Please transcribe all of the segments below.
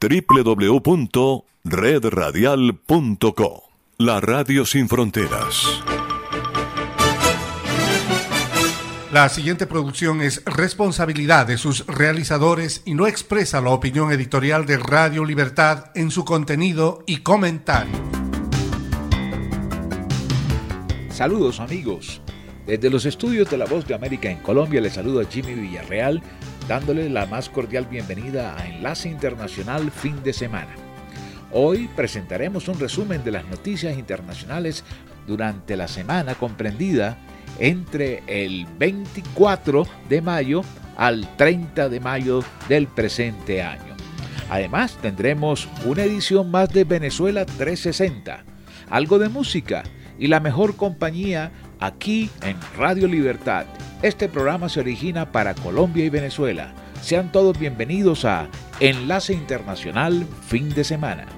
www.redradial.co. La Radio Sin Fronteras. La siguiente producción es responsabilidad de sus realizadores y no expresa la opinión editorial de Radio Libertad en su contenido y comentario. Saludos amigos. Desde los estudios de La Voz de América en Colombia les saluda Jimmy Villarreal dándole la más cordial bienvenida a Enlace Internacional Fin de Semana. Hoy presentaremos un resumen de las noticias internacionales durante la semana comprendida entre el 24 de mayo al 30 de mayo del presente año. Además tendremos una edición más de Venezuela 360, algo de música y la mejor compañía aquí en Radio Libertad. Este programa se origina para Colombia y Venezuela. Sean todos bienvenidos a Enlace Internacional Fin de Semana.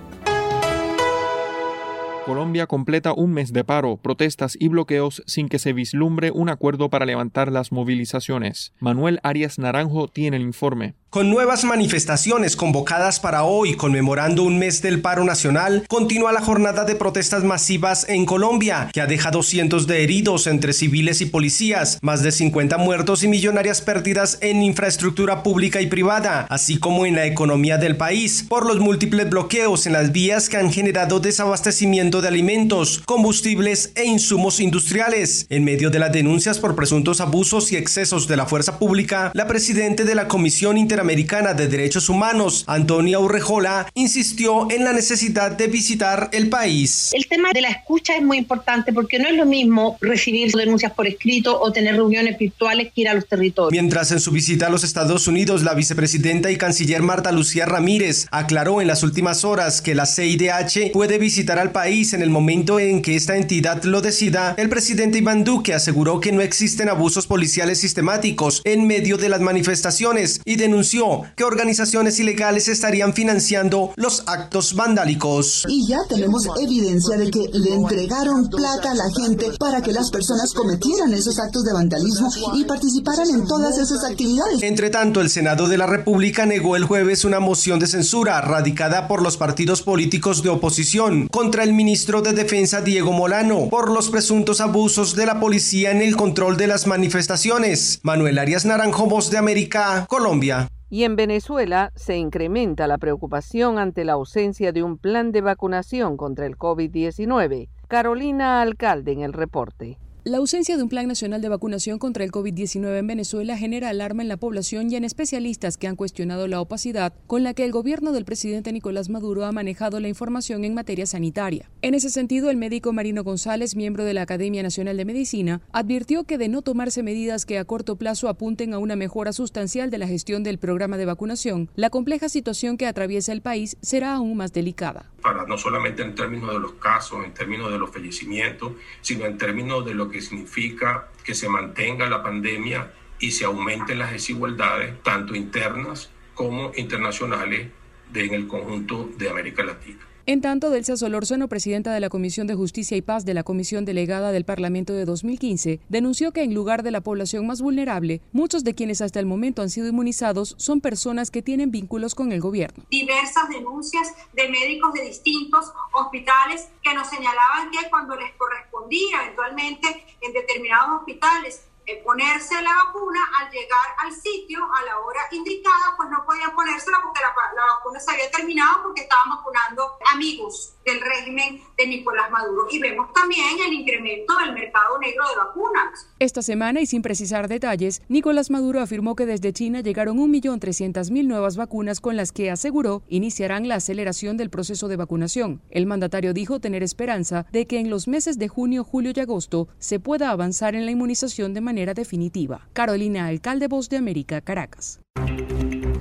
Colombia completa un mes de paro, protestas y bloqueos sin que se vislumbre un acuerdo para levantar las movilizaciones. Manuel Arias Naranjo tiene el informe. Con nuevas manifestaciones convocadas para hoy, conmemorando un mes del paro nacional, continúa la jornada de protestas masivas en Colombia, que ha dejado cientos de heridos entre civiles y policías, más de 50 muertos y millonarias pérdidas en infraestructura pública y privada, así como en la economía del país, por los múltiples bloqueos en las vías que han generado desabastecimiento de alimentos, combustibles e insumos industriales. En medio de las denuncias por presuntos abusos y excesos de la fuerza pública, la presidenta de la Comisión Inter Interamericana de Derechos Humanos, Antonia Urrejola, insistió en la necesidad de visitar el país. El tema de la escucha es muy importante porque no es lo mismo recibir denuncias por escrito o tener reuniones virtuales que ir a los territorios. Mientras en su visita a los Estados Unidos, la vicepresidenta y canciller Marta Lucía Ramírez aclaró en las últimas horas que la CIDH puede visitar al país en el momento en que esta entidad lo decida, el presidente Iván Duque aseguró que no existen abusos policiales sistemáticos en medio de las manifestaciones y denunció que organizaciones ilegales estarían financiando los actos vandálicos. Y ya tenemos evidencia de que le entregaron plata a la gente para que las personas cometieran esos actos de vandalismo y participaran en todas esas actividades. Entre tanto, el Senado de la República negó el jueves una moción de censura radicada por los partidos políticos de oposición contra el ministro de Defensa Diego Molano por los presuntos abusos de la policía en el control de las manifestaciones. Manuel Arias Naranjo, Voz de América, Colombia. Y en Venezuela se incrementa la preocupación ante la ausencia de un plan de vacunación contra el COVID-19. Carolina Alcalde en el reporte. La ausencia de un plan nacional de vacunación contra el COVID-19 en Venezuela genera alarma en la población y en especialistas que han cuestionado la opacidad con la que el gobierno del presidente Nicolás Maduro ha manejado la información en materia sanitaria. En ese sentido, el médico Marino González, miembro de la Academia Nacional de Medicina, advirtió que de no tomarse medidas que a corto plazo apunten a una mejora sustancial de la gestión del programa de vacunación, la compleja situación que atraviesa el país será aún más delicada. Para no solamente en términos de los casos, en términos de los fallecimientos, sino en términos de lo que significa que se mantenga la pandemia y se aumenten las desigualdades, tanto internas como internacionales, en el conjunto de América Latina. En tanto, Delsa Solórzano, presidenta de la Comisión de Justicia y Paz de la Comisión Delegada del Parlamento de 2015, denunció que en lugar de la población más vulnerable, muchos de quienes hasta el momento han sido inmunizados son personas que tienen vínculos con el gobierno. Diversas denuncias de médicos de distintos hospitales que nos señalaban que cuando les correspondía eventualmente en determinados hospitales ponerse la vacuna, al llegar al sitio a la hora indicada, pues no podían ponérsela porque la, la vacuna se había terminado porque estaban vacunando amigos del régimen de Nicolás Maduro. Y vemos también el incremento del mercado negro de vacunas. Esta semana, y sin precisar detalles, Nicolás Maduro afirmó que desde China llegaron 1.300.000 nuevas vacunas con las que aseguró iniciarán la aceleración del proceso de vacunación. El mandatario dijo tener esperanza de que en los meses de junio, julio y agosto se pueda avanzar en la inmunización de manera definitiva. Carolina Alcalde, Voz de América, Caracas.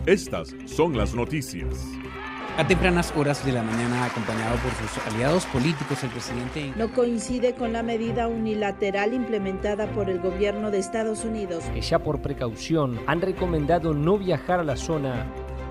Estas son las noticias. A tempranas horas de la mañana, acompañado por sus aliados políticos, el presidente... No coincide con la medida unilateral implementada por el gobierno de Estados Unidos. Que ya por precaución han recomendado no viajar a la zona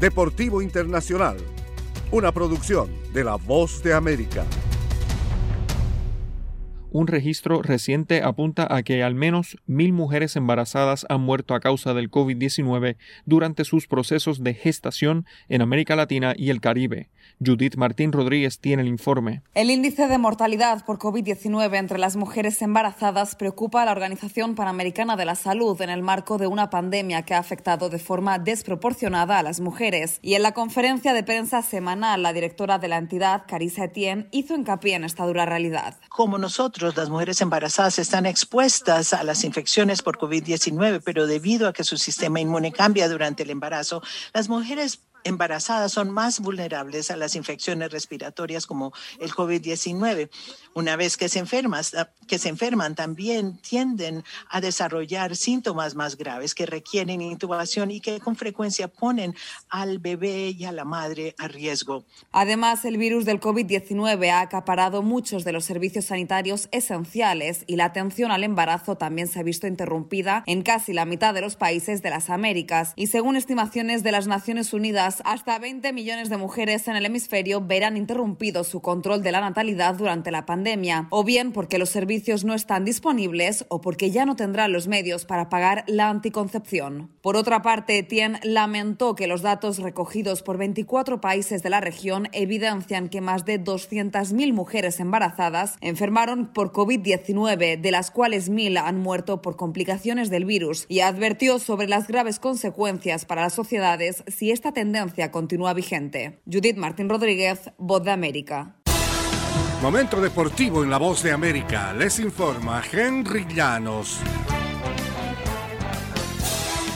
Deportivo Internacional, una producción de La Voz de América. Un registro reciente apunta a que al menos mil mujeres embarazadas han muerto a causa del COVID-19 durante sus procesos de gestación en América Latina y el Caribe. Judith Martín Rodríguez tiene el informe. El índice de mortalidad por COVID-19 entre las mujeres embarazadas preocupa a la Organización Panamericana de la Salud en el marco de una pandemia que ha afectado de forma desproporcionada a las mujeres. Y en la conferencia de prensa semanal, la directora de la entidad, Carissa Etienne, hizo hincapié en esta dura realidad. Como nosotros, las mujeres embarazadas están expuestas a las infecciones por COVID-19, pero debido a que su sistema inmune cambia durante el embarazo, las mujeres embarazadas son más vulnerables a las infecciones respiratorias como el COVID-19. Una vez que se, enferman, que se enferman, también tienden a desarrollar síntomas más graves que requieren intubación y que con frecuencia ponen al bebé y a la madre a riesgo. Además, el virus del COVID-19 ha acaparado muchos de los servicios sanitarios esenciales y la atención al embarazo también se ha visto interrumpida en casi la mitad de los países de las Américas. Y según estimaciones de las Naciones Unidas, hasta 20 millones de mujeres en el hemisferio verán interrumpido su control de la natalidad durante la pandemia, o bien porque los servicios no están disponibles o porque ya no tendrán los medios para pagar la anticoncepción. Por otra parte, Tien lamentó que los datos recogidos por 24 países de la región evidencian que más de 200.000 mujeres embarazadas enfermaron por COVID-19, de las cuales 1.000 han muerto por complicaciones del virus, y advirtió sobre las graves consecuencias para las sociedades si esta tendencia continúa vigente. Judith Martín Rodríguez, Voz de América. Momento deportivo en la Voz de América. Les informa Henry Llanos.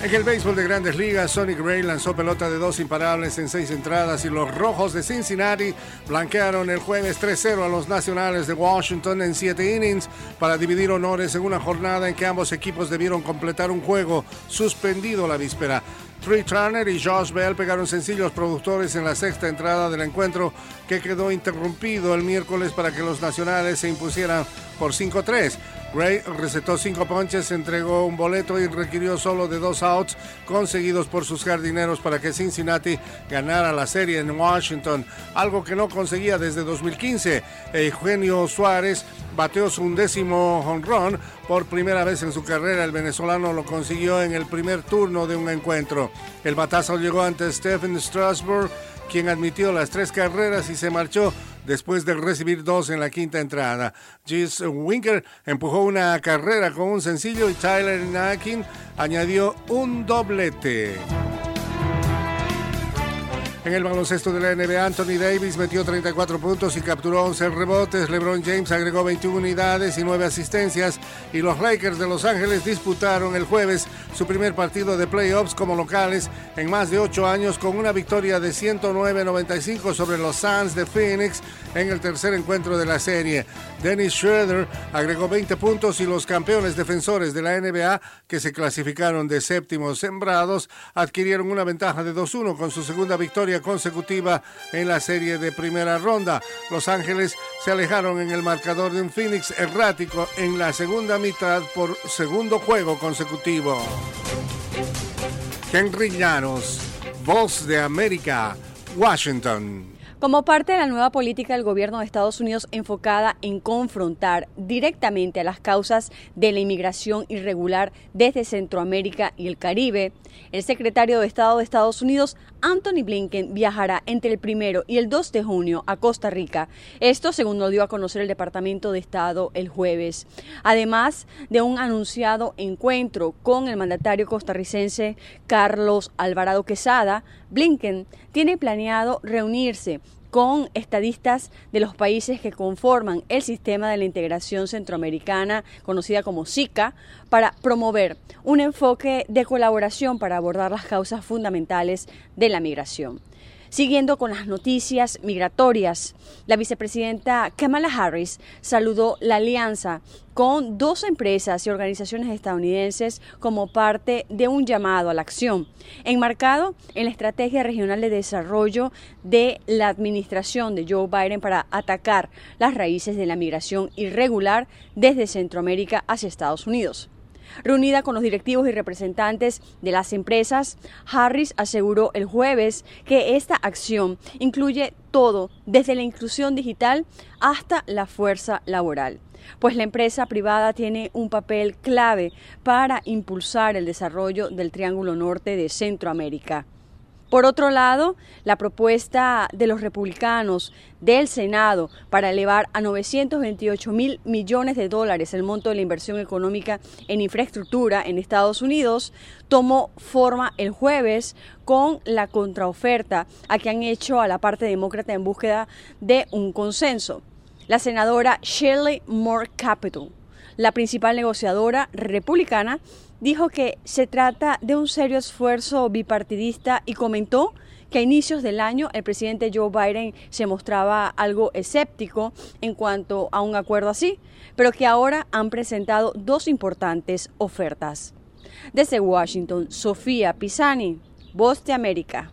En el béisbol de grandes ligas, Sonic Ray lanzó pelota de dos imparables en seis entradas y los Rojos de Cincinnati blanquearon el jueves 3-0 a los Nacionales de Washington en siete innings para dividir honores en una jornada en que ambos equipos debieron completar un juego suspendido la víspera. Trey Turner y Josh Bell pegaron sencillos productores en la sexta entrada del encuentro que quedó interrumpido el miércoles para que los nacionales se impusieran por 5-3. Gray recetó cinco ponches, entregó un boleto y requirió solo de dos outs conseguidos por sus jardineros para que Cincinnati ganara la serie en Washington, algo que no conseguía desde 2015. Eugenio Suárez bateó su undécimo home run por primera vez en su carrera. El venezolano lo consiguió en el primer turno de un encuentro. El batazo llegó ante Stephen Strasburg, quien admitió las tres carreras y se marchó después de recibir dos en la quinta entrada. Gis Winker empujó una carrera con un sencillo y Tyler Nakin añadió un doblete. En el baloncesto de la NBA, Anthony Davis metió 34 puntos y capturó 11 rebotes. LeBron James agregó 21 unidades y 9 asistencias. Y los Lakers de Los Ángeles disputaron el jueves su primer partido de playoffs como locales en más de 8 años con una victoria de 109-95 sobre los Suns de Phoenix en el tercer encuentro de la serie. Dennis Schroeder agregó 20 puntos y los campeones defensores de la NBA, que se clasificaron de séptimos sembrados, adquirieron una ventaja de 2-1 con su segunda victoria consecutiva en la serie de primera ronda. Los Ángeles se alejaron en el marcador de un Phoenix errático en la segunda mitad por segundo juego consecutivo. Henry Llanos, Voz de América, Washington. Como parte de la nueva política del gobierno de Estados Unidos enfocada en confrontar directamente a las causas de la inmigración irregular desde Centroamérica y el Caribe, el secretario de Estado de Estados Unidos, Anthony Blinken, viajará entre el primero y el 2 de junio a Costa Rica. Esto según lo dio a conocer el Departamento de Estado el jueves. Además de un anunciado encuentro con el mandatario costarricense Carlos Alvarado Quesada, Blinken tiene planeado reunirse con estadistas de los países que conforman el sistema de la integración centroamericana, conocida como SICA, para promover un enfoque de colaboración para abordar las causas fundamentales de la migración. Siguiendo con las noticias migratorias, la vicepresidenta Kamala Harris saludó la alianza con dos empresas y organizaciones estadounidenses como parte de un llamado a la acción, enmarcado en la Estrategia Regional de Desarrollo de la Administración de Joe Biden para atacar las raíces de la migración irregular desde Centroamérica hacia Estados Unidos. Reunida con los directivos y representantes de las empresas, Harris aseguró el jueves que esta acción incluye todo, desde la inclusión digital hasta la fuerza laboral pues la empresa privada tiene un papel clave para impulsar el desarrollo del Triángulo Norte de Centroamérica. Por otro lado, la propuesta de los republicanos del Senado para elevar a 928 mil millones de dólares el monto de la inversión económica en infraestructura en Estados Unidos tomó forma el jueves con la contraoferta a que han hecho a la parte demócrata en búsqueda de un consenso. La senadora Shirley Moore Capital, la principal negociadora republicana, dijo que se trata de un serio esfuerzo bipartidista y comentó que a inicios del año el presidente Joe Biden se mostraba algo escéptico en cuanto a un acuerdo así, pero que ahora han presentado dos importantes ofertas. Desde Washington, Sofía Pisani, Voz de América.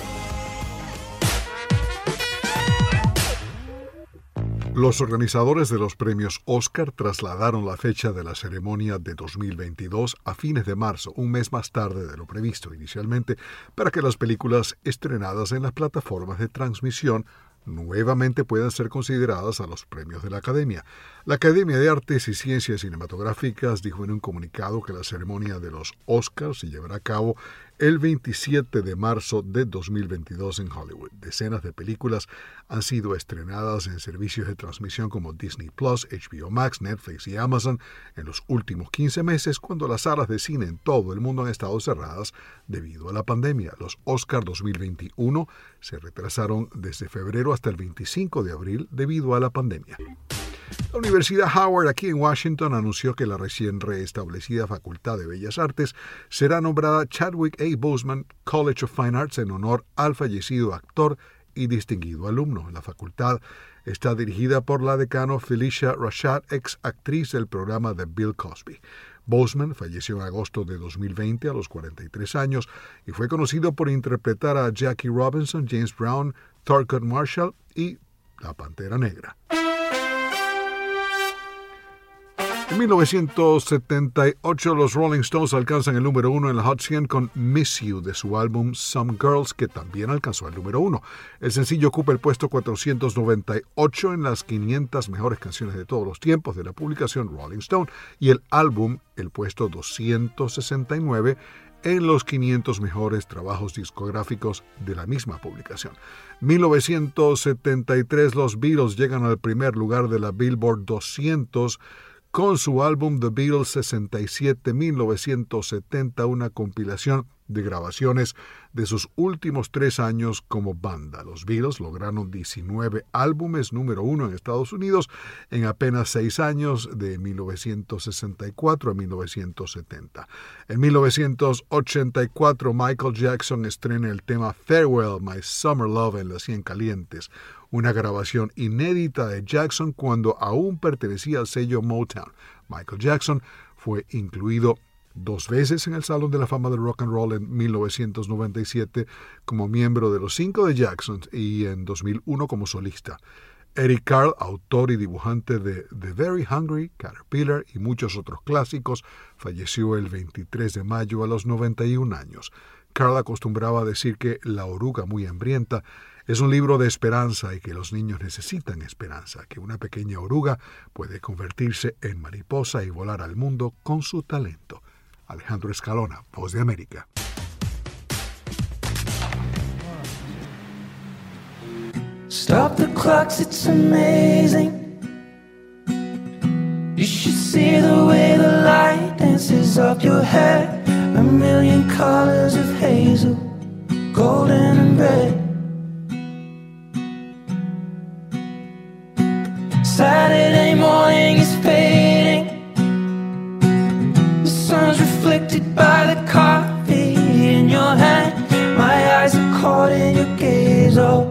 Los organizadores de los premios Oscar trasladaron la fecha de la ceremonia de 2022 a fines de marzo, un mes más tarde de lo previsto inicialmente, para que las películas estrenadas en las plataformas de transmisión nuevamente puedan ser consideradas a los premios de la Academia. La Academia de Artes y Ciencias Cinematográficas dijo en un comunicado que la ceremonia de los Oscars se llevará a cabo el 27 de marzo de 2022 en Hollywood. Decenas de películas han sido estrenadas en servicios de transmisión como Disney Plus, HBO Max, Netflix y Amazon en los últimos 15 meses cuando las salas de cine en todo el mundo han estado cerradas debido a la pandemia. Los Oscar 2021 se retrasaron desde febrero hasta el 25 de abril debido a la pandemia. La Universidad Howard aquí en Washington anunció que la recién restablecida Facultad de Bellas Artes será nombrada Chadwick A. Boseman College of Fine Arts en honor al fallecido actor y distinguido alumno. La facultad está dirigida por la decano Felicia Rashad, ex actriz del programa de Bill Cosby. Boseman falleció en agosto de 2020 a los 43 años y fue conocido por interpretar a Jackie Robinson, James Brown, Thurgood Marshall y La Pantera Negra. En 1978 los Rolling Stones alcanzan el número uno en la Hot 100 con Miss You de su álbum Some Girls que también alcanzó el número uno. El sencillo ocupa el puesto 498 en las 500 mejores canciones de todos los tiempos de la publicación Rolling Stone y el álbum el puesto 269 en los 500 mejores trabajos discográficos de la misma publicación. 1973 los Beatles llegan al primer lugar de la Billboard 200 con su álbum The Beatles 67-1970, una compilación de grabaciones de sus últimos tres años como banda. Los Beatles lograron 19 álbumes número uno en Estados Unidos en apenas seis años, de 1964 a 1970. En 1984, Michael Jackson estrena el tema Farewell, My Summer Love en las 100 Calientes, una grabación inédita de Jackson cuando aún pertenecía al sello Motown. Michael Jackson fue incluido dos veces en el Salón de la Fama del Rock and Roll en 1997 como miembro de los cinco de Jackson y en 2001 como solista. Eric Carl, autor y dibujante de The Very Hungry, Caterpillar y muchos otros clásicos, falleció el 23 de mayo a los 91 años. Carl acostumbraba a decir que La oruga muy hambrienta es un libro de esperanza y que los niños necesitan esperanza, que una pequeña oruga puede convertirse en mariposa y volar al mundo con su talento. Alejandro Escalona, Voz de América. Stop the clocks, it's amazing. You should see the way the light dances up your hair. A million colors of hazel, golden and red. Saturday morning reflected by the coffee in your hand. My eyes are caught in your gaze all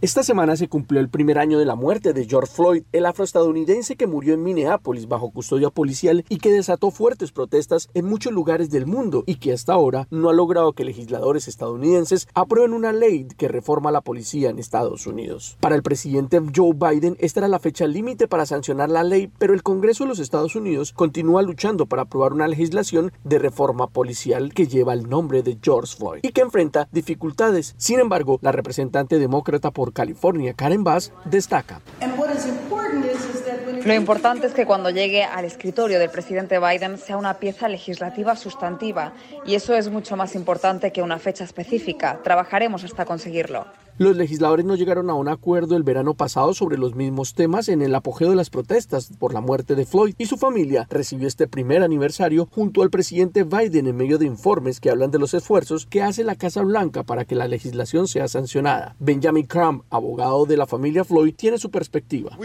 Esta semana se cumplió el primer año de la muerte de George Floyd, el afroestadounidense que murió en Minneapolis bajo custodia policial y que desató fuertes protestas en muchos lugares del mundo y que hasta ahora no ha logrado que legisladores estadounidenses aprueben una ley que reforma la policía en Estados Unidos. Para el presidente Joe Biden, esta era la fecha límite para sancionar la ley, pero el Congreso de los Estados Unidos continúa luchando para aprobar una legislación de reforma policial que lleva el nombre de George Floyd y que enfrenta dificultades. Sin embargo, la representante demócrata por California, Karen Bass, destaca. Lo importante es que cuando llegue al escritorio del presidente Biden sea una pieza legislativa sustantiva y eso es mucho más importante que una fecha específica. Trabajaremos hasta conseguirlo. Los legisladores no llegaron a un acuerdo el verano pasado sobre los mismos temas en el apogeo de las protestas por la muerte de Floyd y su familia recibió este primer aniversario junto al presidente Biden en medio de informes que hablan de los esfuerzos que hace la Casa Blanca para que la legislación sea sancionada. Benjamin Crump, abogado de la familia Floyd, tiene su perspectiva.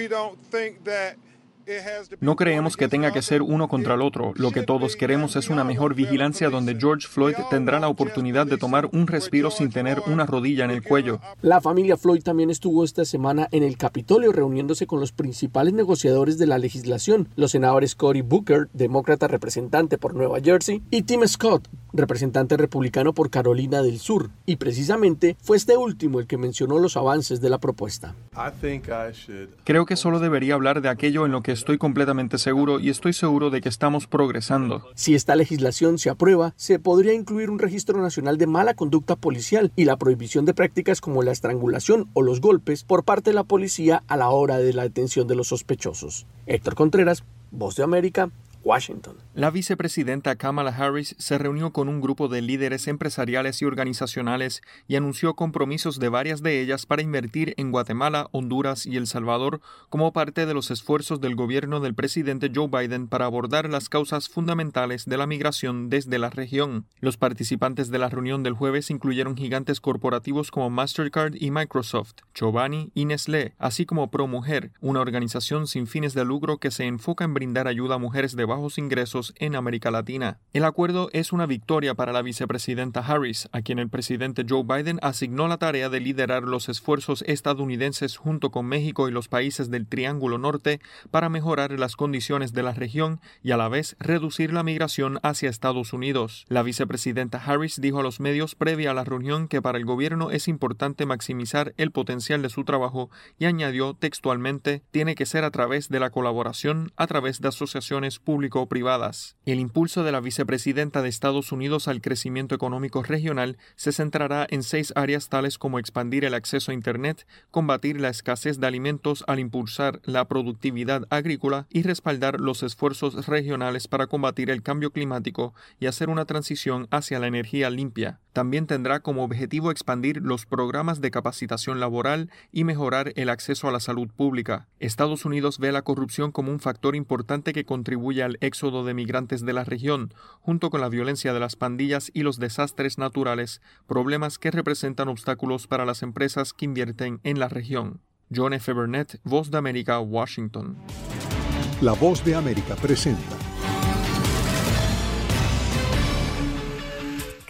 No creemos que tenga que ser uno contra el otro. Lo que todos queremos es una mejor vigilancia donde George Floyd tendrá la oportunidad de tomar un respiro sin tener una rodilla en el cuello. La familia Floyd también estuvo esta semana en el Capitolio reuniéndose con los principales negociadores de la legislación, los senadores Cory Booker, demócrata representante por Nueva Jersey, y Tim Scott, representante republicano por Carolina del Sur. Y precisamente fue este último el que mencionó los avances de la propuesta. Creo que solo debería hablar de aquello en lo que estoy completamente seguro y estoy seguro de que estamos progresando. Si esta legislación se aprueba, se podría incluir un registro nacional de mala conducta policial y la prohibición de prácticas como la estrangulación o los golpes por parte de la policía a la hora de la detención de los sospechosos. Héctor Contreras, Voz de América, Washington. La vicepresidenta Kamala Harris se reunió con un grupo de líderes empresariales y organizacionales y anunció compromisos de varias de ellas para invertir en Guatemala, Honduras y El Salvador como parte de los esfuerzos del gobierno del presidente Joe Biden para abordar las causas fundamentales de la migración desde la región. Los participantes de la reunión del jueves incluyeron gigantes corporativos como Mastercard y Microsoft, Chobani y Nestlé, así como ProMujer, una organización sin fines de lucro que se enfoca en brindar ayuda a mujeres de bajos ingresos en América Latina. El acuerdo es una victoria para la vicepresidenta Harris, a quien el presidente Joe Biden asignó la tarea de liderar los esfuerzos estadounidenses junto con México y los países del Triángulo Norte para mejorar las condiciones de la región y a la vez reducir la migración hacia Estados Unidos. La vicepresidenta Harris dijo a los medios previa a la reunión que para el gobierno es importante maximizar el potencial de su trabajo y añadió textualmente tiene que ser a través de la colaboración a través de asociaciones El impulso de la vicepresidenta de Estados Unidos al crecimiento económico regional se centrará en seis áreas tales como expandir el acceso a Internet, combatir la escasez de alimentos al impulsar la productividad agrícola y respaldar los esfuerzos regionales para combatir el cambio climático y hacer una transición hacia la energía limpia. También tendrá como objetivo expandir los programas de capacitación laboral y mejorar el acceso a la salud pública. Estados Unidos ve la corrupción como un factor importante que contribuye al éxodo de migrantes de la región, junto con la violencia de las pandillas y los desastres naturales, problemas que representan obstáculos para las empresas que invierten en la región. John F. Burnett, Voz de América, Washington. La Voz de América presenta.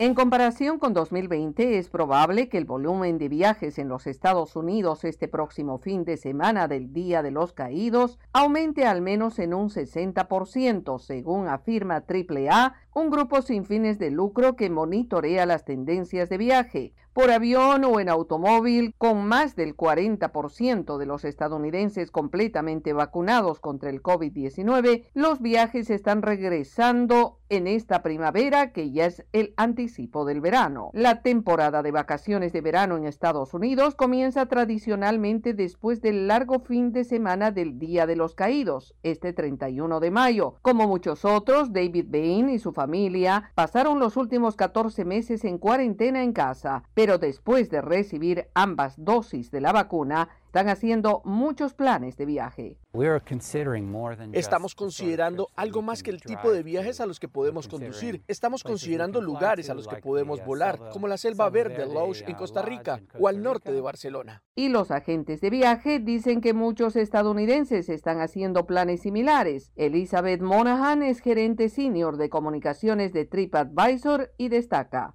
En comparación con 2020, es probable que el volumen de viajes en los Estados Unidos este próximo fin de semana del Día de los Caídos aumente al menos en un 60%, según afirma AAA, un grupo sin fines de lucro que monitorea las tendencias de viaje. Por avión o en automóvil, con más del 40% de los estadounidenses completamente vacunados contra el COVID-19, los viajes están regresando en esta primavera que ya es el anticipo del verano. La temporada de vacaciones de verano en Estados Unidos comienza tradicionalmente después del largo fin de semana del Día de los Caídos, este 31 de mayo. Como muchos otros, David Bain y su familia pasaron los últimos 14 meses en cuarentena en casa, pero después de recibir ambas dosis de la vacuna, están haciendo muchos planes de viaje. Estamos considerando algo más que el tipo de viajes a los que podemos conducir. Estamos considerando lugares a los que podemos volar, como la selva verde Loche en Costa Rica o al norte de Barcelona. Y los agentes de viaje dicen que muchos estadounidenses están haciendo planes similares. Elizabeth Monahan es gerente senior de comunicaciones de TripAdvisor y destaca.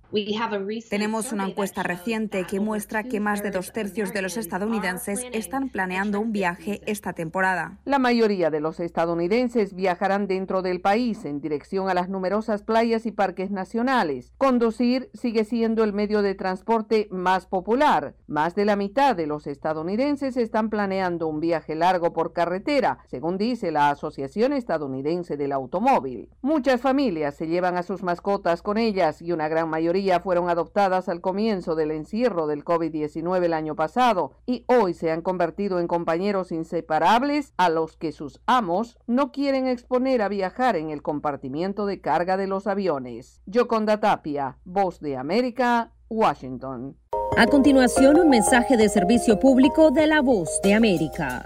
Tenemos una encuesta reciente que muestra que más de dos tercios de los estadounidenses están planeando un viaje esta temporada. La mayoría de los estadounidenses viajarán dentro del país en dirección a las numerosas playas y parques nacionales. Conducir sigue siendo el medio de transporte más popular. Más de la mitad de los estadounidenses están planeando un viaje largo por carretera, según dice la Asociación Estadounidense del Automóvil. Muchas familias se llevan a sus mascotas con ellas y una gran mayoría fueron adoptadas al comienzo del encierro del COVID-19 el año pasado y hoy se han convertido en compañeros inseparables a los que sus amos no quieren exponer a viajar en el compartimiento de carga de los aviones. Yoconda Tapia, Voz de América, Washington. A continuación, un mensaje de servicio público de la Voz de América.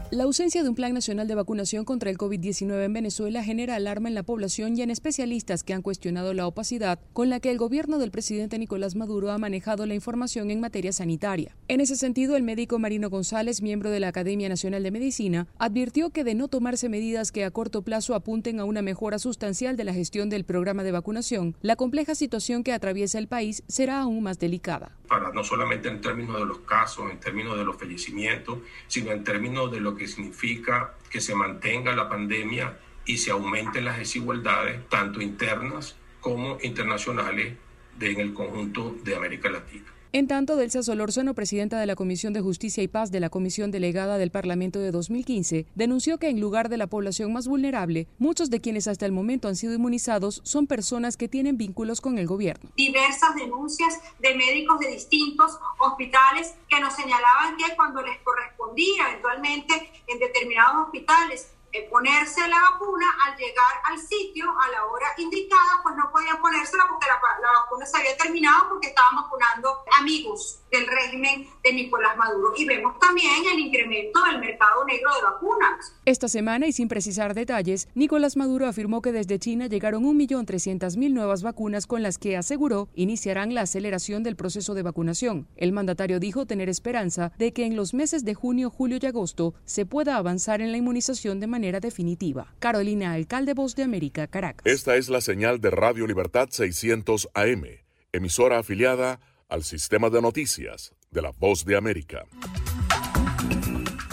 La ausencia de un plan nacional de vacunación contra el COVID-19 en Venezuela genera alarma en la población y en especialistas que han cuestionado la opacidad con la que el gobierno del presidente Nicolás Maduro ha manejado la información en materia sanitaria. En ese sentido, el médico Marino González, miembro de la Academia Nacional de Medicina, advirtió que de no tomarse medidas que a corto plazo apunten a una mejora sustancial de la gestión del programa de vacunación, la compleja situación que atraviesa el país será aún más delicada. Para no solamente en términos de los casos, en términos de los fallecimientos, sino en términos de lo que significa que se mantenga la pandemia y se aumenten las desigualdades, tanto internas como internacionales, en el conjunto de América Latina. En tanto, Delsa Solórzano, presidenta de la Comisión de Justicia y Paz de la Comisión Delegada del Parlamento de 2015, denunció que en lugar de la población más vulnerable, muchos de quienes hasta el momento han sido inmunizados son personas que tienen vínculos con el gobierno. Diversas denuncias de médicos de distintos hospitales que nos señalaban que cuando les correspondía eventualmente en determinados hospitales eh, ponerse la vacuna al llegar al sitio a la hora indicada, pues no podían ponérsela porque la, la, vacuna se había terminado porque estaban vacunando amigos del régimen de Nicolás Maduro. Y vemos también el incremento del mercado negro de vacunas. Esta semana, y sin precisar detalles, Nicolás Maduro afirmó que desde China llegaron 1.300.000 nuevas vacunas con las que aseguró iniciarán la aceleración del proceso de vacunación. El mandatario dijo tener esperanza de que en los meses de junio, julio y agosto se pueda avanzar en la inmunización de manera definitiva. Carolina, alcalde Voz de América, Caracas. Esta es la señal de Radio Libertad 600 AM, emisora afiliada al sistema de noticias de la Voz de América.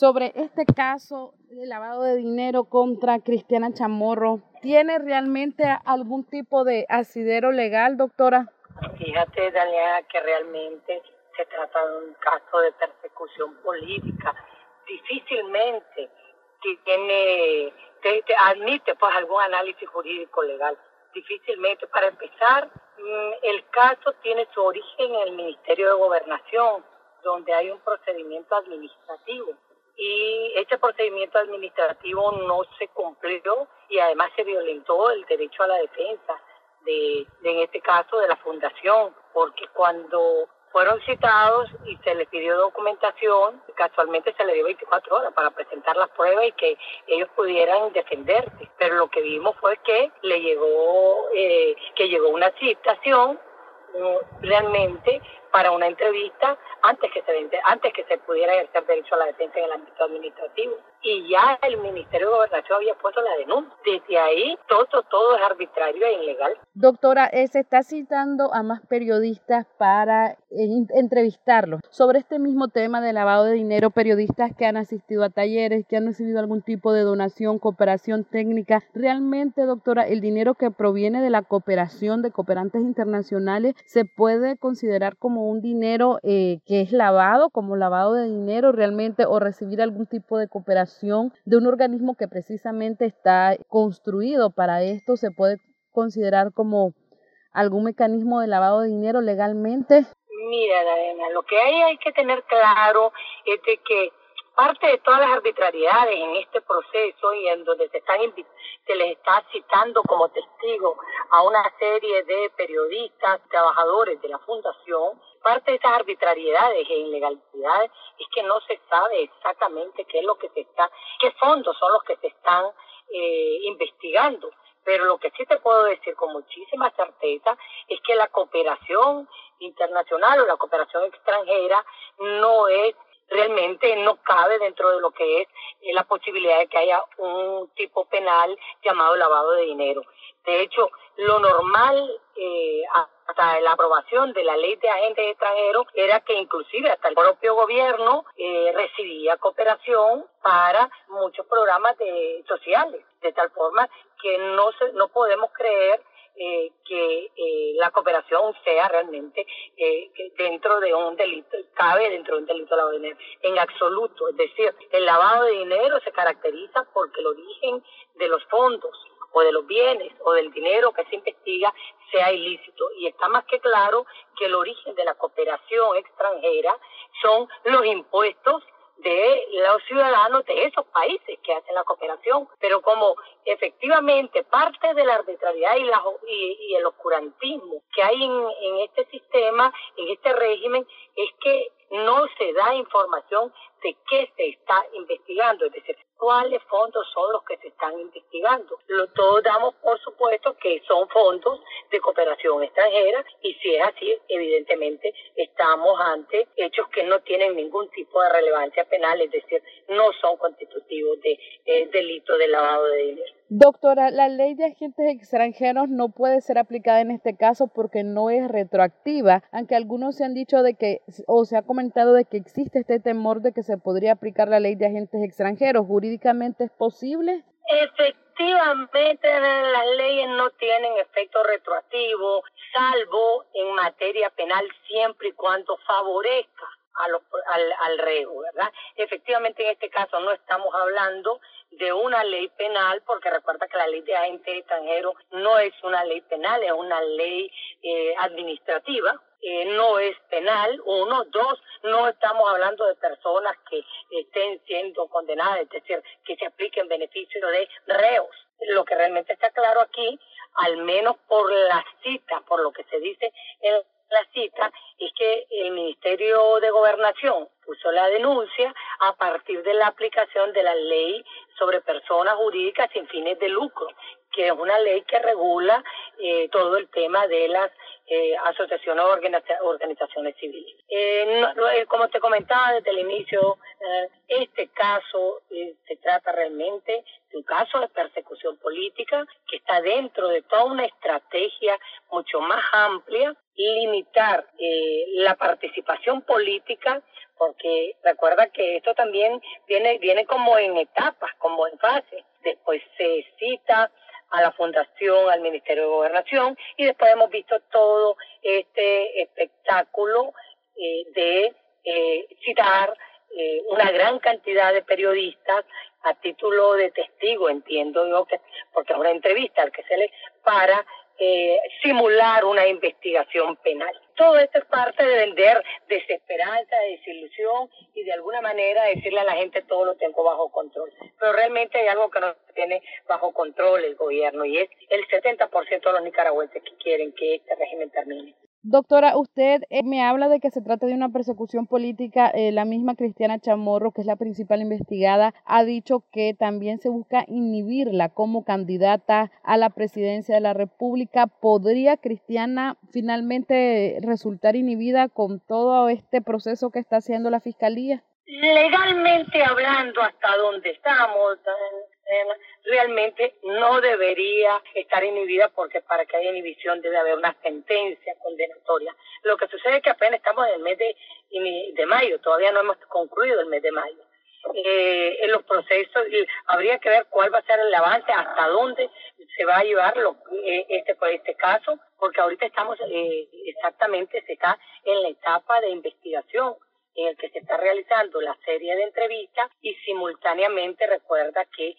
sobre este caso de lavado de dinero contra Cristiana Chamorro. ¿Tiene realmente algún tipo de asidero legal, doctora? Fíjate, Daniela, que realmente se trata de un caso de persecución política. Difícilmente tiene, te, te admite pues algún análisis jurídico legal. Difícilmente. Para empezar, el caso tiene su origen en el Ministerio de Gobernación, donde hay un procedimiento administrativo y este procedimiento administrativo no se cumplió y además se violentó el derecho a la defensa de, en este caso de la fundación porque cuando fueron citados y se les pidió documentación casualmente se les dio 24 horas para presentar las pruebas y que ellos pudieran defenderse. Pero lo que vimos fue que le llegó eh, que llegó una citación realmente para una entrevista antes que se antes que se pudiera ejercer derecho a la defensa en el ámbito administrativo y ya el Ministerio de Gobernación había puesto la denuncia. Desde ahí todo todo es arbitrario e ilegal. Doctora, eh, se está citando a más periodistas para eh, entrevistarlos sobre este mismo tema de lavado de dinero, periodistas que han asistido a talleres, que han recibido algún tipo de donación, cooperación técnica. Realmente, doctora, el dinero que proviene de la cooperación de cooperantes internacionales se puede considerar como un dinero eh, que es lavado, como lavado de dinero realmente, o recibir algún tipo de cooperación de un organismo que precisamente está construido para esto, se puede considerar como algún mecanismo de lavado de dinero legalmente? Mira, Diana, lo que hay, hay que tener claro es de que parte de todas las arbitrariedades en este proceso y en donde se, están, se les está citando como testigo a una serie de periodistas, trabajadores de la fundación, parte de esas arbitrariedades e ilegalidades es que no se sabe exactamente qué es lo que se está, qué fondos son los que se están eh, investigando. Pero lo que sí te puedo decir con muchísima certeza es que la cooperación internacional o la cooperación extranjera no es realmente no cabe dentro de lo que es eh, la posibilidad de que haya un tipo penal llamado lavado de dinero. De hecho, lo normal eh, hasta la aprobación de la ley de agentes extranjeros era que inclusive hasta el propio gobierno eh, recibía cooperación para muchos programas de, sociales, de tal forma que no, se, no podemos creer eh, que eh, la cooperación sea realmente eh, dentro de un delito, cabe dentro de un delito de lavado de dinero, en absoluto. Es decir, el lavado de dinero se caracteriza porque el origen de los fondos o de los bienes o del dinero que se investiga sea ilícito. Y está más que claro que el origen de la cooperación extranjera son los impuestos de los ciudadanos de esos países que hacen la cooperación, pero como efectivamente parte de la arbitrariedad y, la, y, el oscurantismo que hay en, en este sistema, en este régimen, es que no se da información de qué se está investigando, es decir, cuáles fondos son los que se están investigando. Lo, todos damos por supuesto que son fondos de cooperación extranjera y si es así, evidentemente estamos ante hechos que no tienen ningún tipo de relevancia penal, es decir, no son constitutivos de eh, delito de lavado de dinero. Doctora, la ley de agentes extranjeros no puede ser aplicada en este caso porque no es retroactiva, aunque algunos se han dicho de que, o se ha comentado de que existe este temor de que se podría aplicar la ley de agentes extranjeros. ¿Jurídicamente es posible? Efectivamente, las leyes no tienen efecto retroactivo, salvo en materia penal siempre y cuando favorezca al, al reo, ¿verdad? Efectivamente, en este caso no estamos hablando de una ley penal, porque recuerda que la ley de agente extranjero no es una ley penal, es una ley eh, administrativa, eh, no es penal, uno, dos, no estamos hablando de personas que estén siendo condenadas, es decir, que se apliquen beneficios de reos. Lo que realmente está claro aquí, al menos por la cita, por lo que se dice en la cita es que el Ministerio de Gobernación puso la denuncia a partir de la aplicación de la ley sobre personas jurídicas sin fines de lucro, que es una ley que regula eh, todo el tema de las eh, asociaciones organizaciones civiles. Eh, eh, como te comentaba desde el inicio, este caso se trata realmente de un caso de persecución política que está dentro de toda una estrategia mucho más amplia, limitar la participación política porque recuerda que esto también viene, viene como en etapas, como en fases. Después se cita a la Fundación, al Ministerio de Gobernación y después hemos visto todo este espectáculo eh, de eh, citar eh, una gran cantidad de periodistas a título de testigo, entiendo yo que, porque es una entrevista al que se le para eh, simular una investigación penal. Todo esto es parte de vender desesperanza, desilusión y de alguna manera decirle a la gente todo lo tengo bajo control. Pero realmente hay algo que no tiene bajo control el gobierno y es el 70% de los nicaragüenses que quieren que este régimen termine. Doctora, usted eh, me habla de que se trata de una persecución política. Eh, la misma Cristiana Chamorro, que es la principal investigada, ha dicho que también se busca inhibirla como candidata a la presidencia de la República. ¿Podría Cristiana finalmente resultar inhibida con todo este proceso que está haciendo la Fiscalía? Legalmente hablando, hasta donde estamos, realmente no debería estar inhibida porque para que haya inhibición debe haber una sentencia condenatoria. Lo que sucede es que apenas estamos en el mes de, de mayo, todavía no hemos concluido el mes de mayo. Eh, en los procesos y habría que ver cuál va a ser el avance, hasta dónde se va a llevar lo, eh, este, este caso, porque ahorita estamos eh, exactamente, se está en la etapa de investigación en el que se está realizando la serie de entrevistas y simultáneamente recuerda que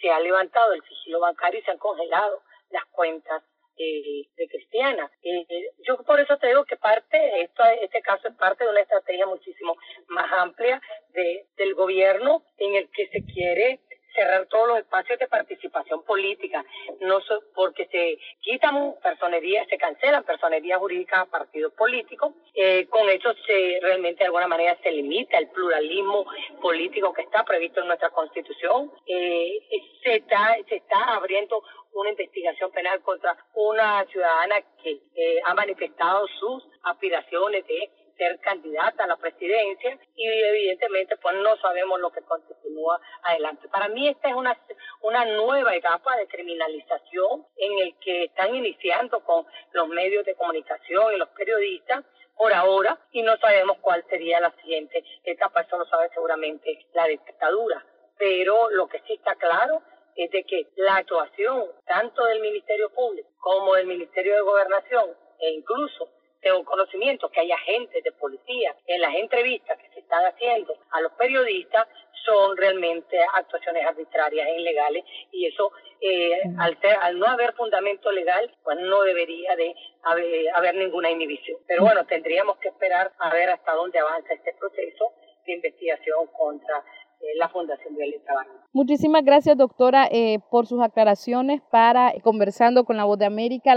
se ha levantado el sigilo bancario y se han congelado las cuentas eh, de Cristiana. Eh, yo por eso te digo que parte, esto, este caso es parte de una estrategia muchísimo más amplia de, del gobierno en el que se quiere cerrar todos los espacios de participación política, no porque se quitan personerías, se cancelan personerías jurídicas a partidos políticos, eh, con eso se realmente de alguna manera se limita el pluralismo político que está previsto en nuestra constitución, eh, se está se está abriendo una investigación penal contra una ciudadana que eh, ha manifestado sus aspiraciones de ser candidata a la presidencia y evidentemente pues no sabemos lo que continúa adelante. Para mí esta es una, una nueva etapa de criminalización en el que están iniciando con los medios de comunicación y los periodistas por ahora y no sabemos cuál sería la siguiente etapa, eso lo sabe seguramente la dictadura. Pero lo que sí está claro es de que la actuación tanto del Ministerio Público como del Ministerio de Gobernación e incluso tengo conocimiento que hay agentes de policía en las entrevistas que se están haciendo a los periodistas son realmente actuaciones arbitrarias e ilegales y eso eh, al, al no haber fundamento legal pues no debería de haber, ninguna inhibición pero bueno tendríamos que esperar a ver hasta dónde avanza este proceso de investigación contra eh, la Fundación Violeta Barra. Muchísimas gracias, doctora, eh, por sus aclaraciones para Conversando con la Voz de América.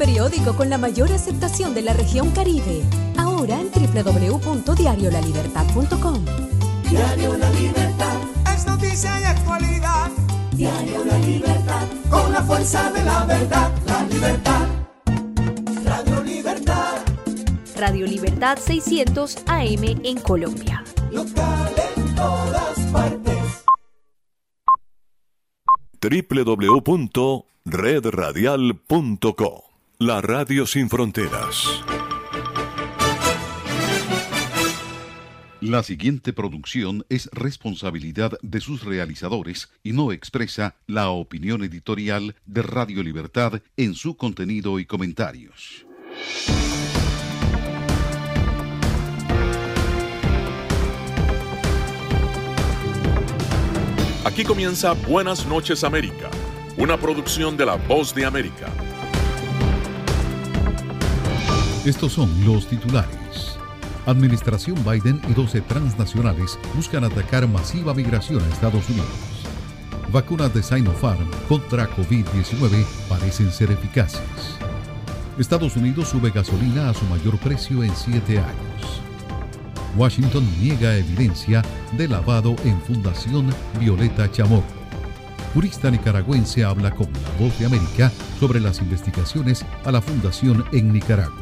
Periódico con la mayor aceptación de la región Caribe. Ahora en www.diariolalibertad.com. Diario La Libertad es noticia y actualidad. Diario La Libertad con la fuerza de la verdad, la libertad. Radio Libertad. Radio Libertad 600 AM en Colombia. Local en todas partes. www.redradial.co la Radio Sin Fronteras. La siguiente producción es responsabilidad de sus realizadores y no expresa la opinión editorial de Radio Libertad en su contenido y comentarios. Aquí comienza Buenas noches América, una producción de La Voz de América. Estos son los titulares. Administración Biden y 12 transnacionales buscan atacar masiva migración a Estados Unidos. Vacunas de Sinopharm contra COVID-19 parecen ser eficaces. Estados Unidos sube gasolina a su mayor precio en siete años. Washington niega evidencia de lavado en Fundación Violeta Chamorro. Jurista nicaragüense habla con la voz de América sobre las investigaciones a la fundación en Nicaragua.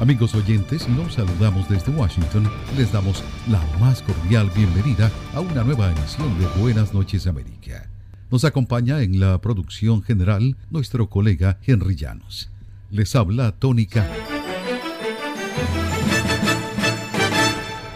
Amigos oyentes, los saludamos desde Washington. Les damos la más cordial bienvenida a una nueva emisión de Buenas noches América. Nos acompaña en la producción general nuestro colega Henry Llanos. Les habla Khan.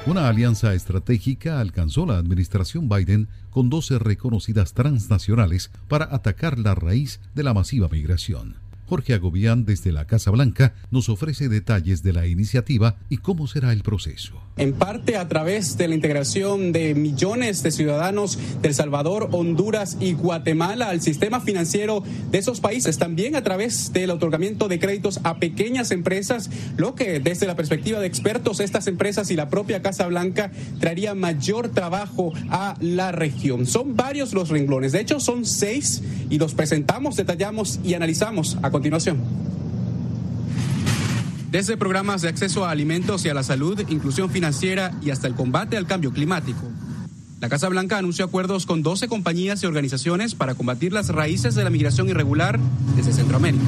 Una alianza estratégica alcanzó la administración Biden con 12 reconocidas transnacionales para atacar la raíz de la masiva migración. Jorge Agobián desde la Casa Blanca nos ofrece detalles de la iniciativa y cómo será el proceso. En parte a través de la integración de millones de ciudadanos de El Salvador, Honduras y Guatemala al sistema financiero de esos países, también a través del otorgamiento de créditos a pequeñas empresas, lo que desde la perspectiva de expertos estas empresas y la propia Casa Blanca traería mayor trabajo a la región. Son varios los renglones, de hecho son seis y los presentamos, detallamos y analizamos continuación. desde programas de acceso a alimentos y a la salud, inclusión financiera y hasta el combate al cambio climático. La Casa Blanca anunció acuerdos con 12 compañías y organizaciones para combatir las raíces de la migración irregular desde Centroamérica.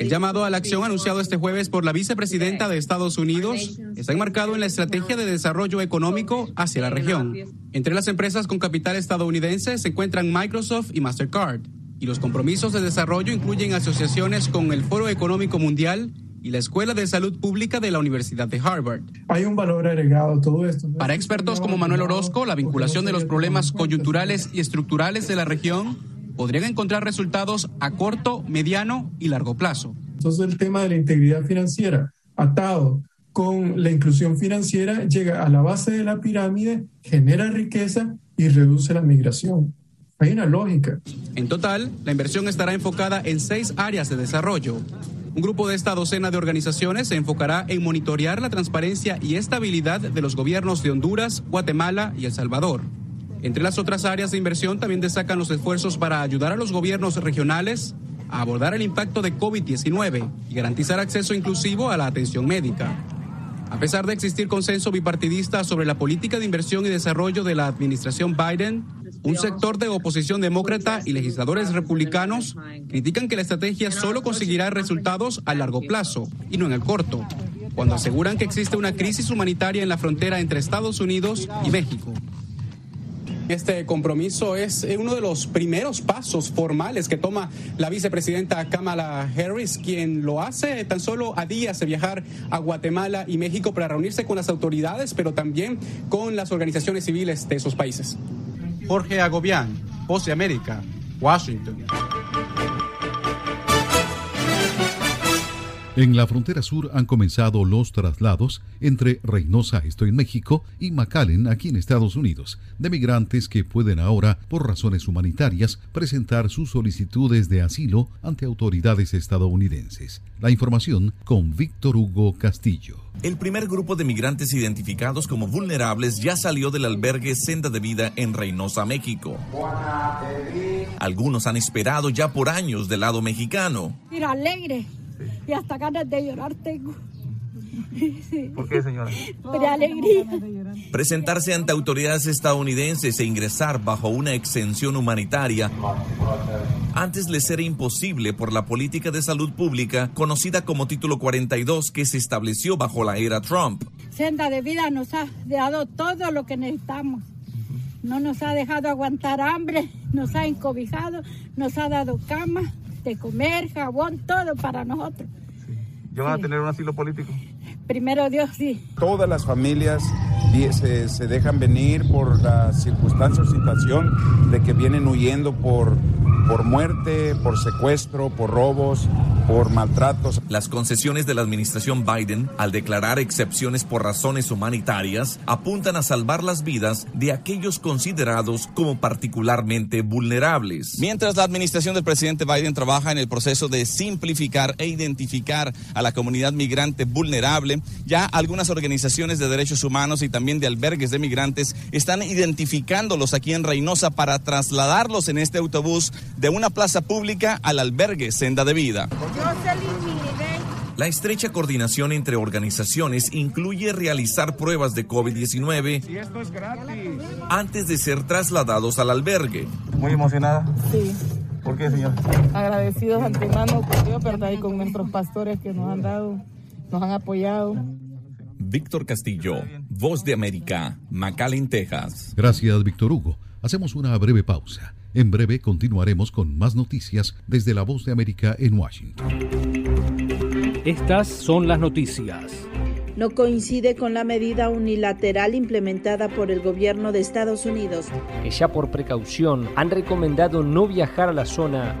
El llamado a la acción anunciado este jueves por la vicepresidenta de Estados Unidos está enmarcado en la estrategia de desarrollo económico hacia la región. Entre las empresas con capital estadounidense se encuentran Microsoft y Mastercard. Y los compromisos de desarrollo incluyen asociaciones con el Foro Económico Mundial y la Escuela de Salud Pública de la Universidad de Harvard. Hay un valor agregado a todo esto. Para expertos como Manuel Orozco, la vinculación de los problemas coyunturales y estructurales de la región podrían encontrar resultados a corto, mediano y largo plazo. Entonces el tema de la integridad financiera atado con la inclusión financiera llega a la base de la pirámide, genera riqueza y reduce la migración. En total, la inversión estará enfocada en seis áreas de desarrollo un grupo de esta docena de organizaciones se enfocará en monitorear la transparencia y estabilidad de los gobiernos de Honduras, Guatemala y El Salvador. Entre las otras áreas de inversión también destacan los esfuerzos para ayudar a los gobiernos regionales a abordar el impacto de COVID-19 y garantizar acceso inclusivo a la atención médica. A pesar de existir consenso bipartidista sobre la política de inversión y desarrollo de la administración Biden, un sector de oposición demócrata y legisladores republicanos critican que la estrategia solo conseguirá resultados a largo plazo y no en el corto, cuando aseguran que existe una crisis humanitaria en la frontera entre Estados Unidos y México. Este compromiso es eh, uno de los primeros pasos formales que toma la vicepresidenta Kamala Harris, quien lo hace tan solo a días de viajar a Guatemala y México para reunirse con las autoridades, pero también con las organizaciones civiles de esos países. Jorge Agobián, Voz América, Washington. En la frontera sur han comenzado los traslados entre Reynosa, esto en México, y McAllen, aquí en Estados Unidos, de migrantes que pueden ahora, por razones humanitarias, presentar sus solicitudes de asilo ante autoridades estadounidenses. La información con Víctor Hugo Castillo. El primer grupo de migrantes identificados como vulnerables ya salió del albergue Senda de Vida en Reynosa, México. Algunos han esperado ya por años del lado mexicano. Mira, alegre. Y hasta ganas de llorar tengo. ¿Por qué, señora? De alegría. Presentarse ante autoridades estadounidenses e ingresar bajo una exención humanitaria antes les era imposible por la política de salud pública conocida como Título 42 que se estableció bajo la era Trump. Senda de vida nos ha dado todo lo que necesitamos. No nos ha dejado aguantar hambre, nos ha encobijado, nos ha dado cama de comer, jabón, todo para nosotros. ¿Ya van a tener un asilo político? Primero Dios, sí. Todas las familias se, se dejan venir por la circunstancia o situación de que vienen huyendo por por muerte, por secuestro, por robos, por maltratos. Las concesiones de la administración Biden, al declarar excepciones por razones humanitarias, apuntan a salvar las vidas de aquellos considerados como particularmente vulnerables. Mientras la administración del presidente Biden trabaja en el proceso de simplificar e identificar a la comunidad migrante vulnerable, ya algunas organizaciones de derechos humanos y también de albergues de migrantes están identificándolos aquí en Reynosa para trasladarlos en este autobús de una plaza pública al albergue Senda de Vida. La estrecha coordinación entre organizaciones incluye realizar pruebas de COVID-19 antes de ser trasladados al albergue. Muy emocionada. Sí. ¿Por qué, señor? Agradecidos antemano con Dios, ¿verdad? Y con nuestros pastores que nos han dado, nos han apoyado. Víctor Castillo, Voz de América, McAllen, Texas. Gracias, Víctor Hugo. Hacemos una breve pausa. En breve continuaremos con más noticias desde la Voz de América en Washington. Estas son las noticias. No coincide con la medida unilateral implementada por el gobierno de Estados Unidos. Que ya por precaución han recomendado no viajar a la zona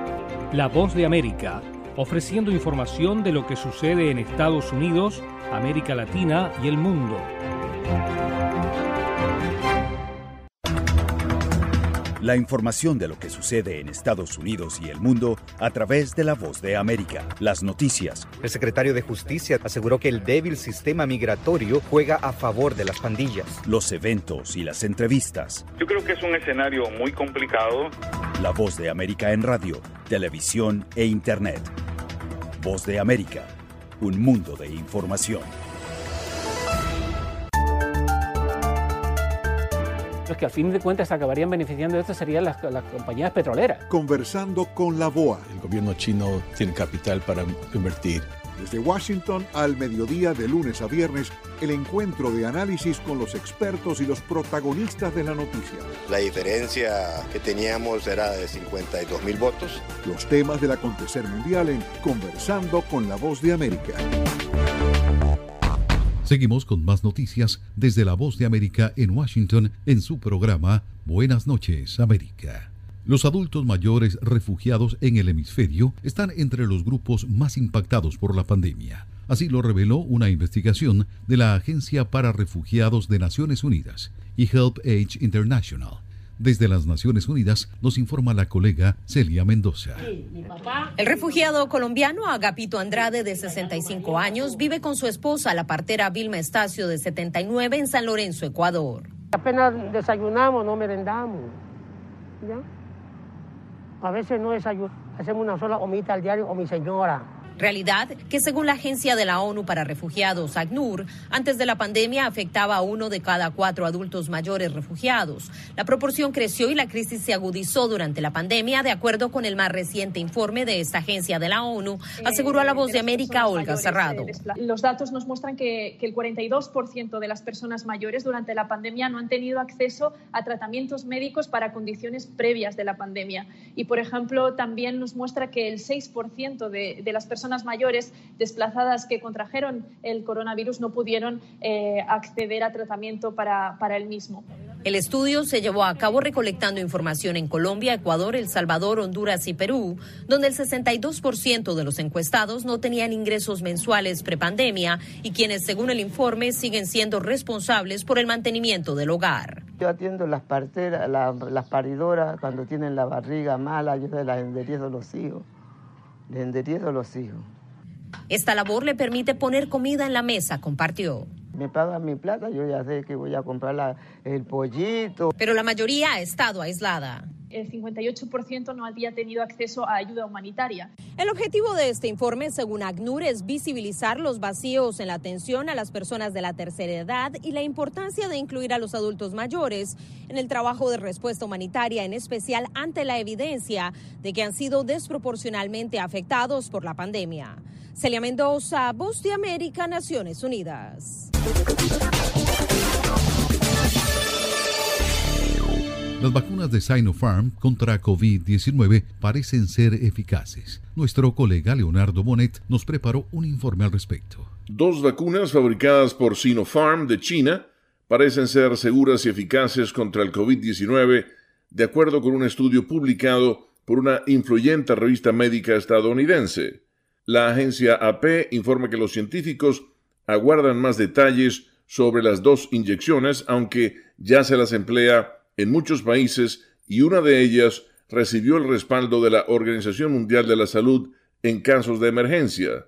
La Voz de América ofreciendo información de lo que sucede en Estados Unidos, América Latina y el mundo. La información de lo que sucede en Estados Unidos y el mundo a través de la voz de América. Las noticias. El secretario de Justicia aseguró que el débil sistema migratorio juega a favor de las pandillas. Los eventos y las entrevistas. Yo creo que es un escenario muy complicado. La voz de América en radio, televisión e Internet. Voz de América. Un mundo de información. Los que al fin de cuentas acabarían beneficiando de esto serían las, compañías petroleras. Conversando con la BOA. El gobierno chino tiene capital para invertir. Desde Washington al mediodía de lunes a viernes, el encuentro de análisis con los expertos y los protagonistas de la noticia. La diferencia que teníamos era de 52 mil votos. Los temas del acontecer mundial en Conversando con la Voz de América. Seguimos con más noticias desde la voz de América en Washington en su programa Buenas noches América. Los adultos mayores refugiados en el hemisferio están entre los grupos más impactados por la pandemia. Así lo reveló una investigación de la Agencia para Refugiados de Naciones Unidas y Help Age International desde las Naciones Unidas nos informa la colega Celia Mendoza. El refugiado colombiano Agapito Andrade, de 65 años, vive con su esposa, la partera Vilma Estacio, de 79, en San Lorenzo, Ecuador. Apenas desayunamos, no merendamos. A veces no desayunamos, hacemos una sola omita al diario o mi señora realidad que según la Agencia de la ONU para Refugiados, ACNUR, antes de la pandemia afectaba a uno de cada cuatro adultos mayores refugiados. La proporción creció y la crisis se agudizó durante la pandemia, de acuerdo con el más reciente informe de esta agencia de la ONU, aseguró a la voz de América Olga Cerrado. Los datos nos muestran que, que el 42% de las personas mayores durante la pandemia no han tenido acceso a tratamientos médicos para condiciones previas de la pandemia. Y, por ejemplo, también nos muestra que el 6% de, de las personas mayores desplazadas que contrajeron el coronavirus no pudieron eh, acceder a tratamiento para, para el mismo. El estudio se llevó a cabo recolectando información en Colombia, Ecuador, El Salvador, Honduras y Perú, donde el 62% de los encuestados no tenían ingresos mensuales prepandemia y quienes, según el informe, siguen siendo responsables por el mantenimiento del hogar. Yo atiendo las parteras, las paridoras cuando tienen la barriga mala, yo se las enderizo los hijos le los hijos. Esta labor le permite poner comida en la mesa, compartió. Me pagan mi plata, yo ya sé que voy a comprar el pollito. Pero la mayoría ha estado aislada el 58% no había tenido acceso a ayuda humanitaria. El objetivo de este informe, según ACNUR, es visibilizar los vacíos en la atención a las personas de la tercera edad y la importancia de incluir a los adultos mayores en el trabajo de respuesta humanitaria, en especial ante la evidencia de que han sido desproporcionalmente afectados por la pandemia. Celia Mendoza, Voz de América, Naciones Unidas. Las vacunas de Sinopharm contra COVID-19 parecen ser eficaces. Nuestro colega Leonardo Bonet nos preparó un informe al respecto. Dos vacunas fabricadas por Sinopharm de China parecen ser seguras y eficaces contra el COVID-19, de acuerdo con un estudio publicado por una influyente revista médica estadounidense. La agencia AP informa que los científicos aguardan más detalles sobre las dos inyecciones, aunque ya se las emplea en muchos países y una de ellas recibió el respaldo de la Organización Mundial de la Salud en casos de emergencia.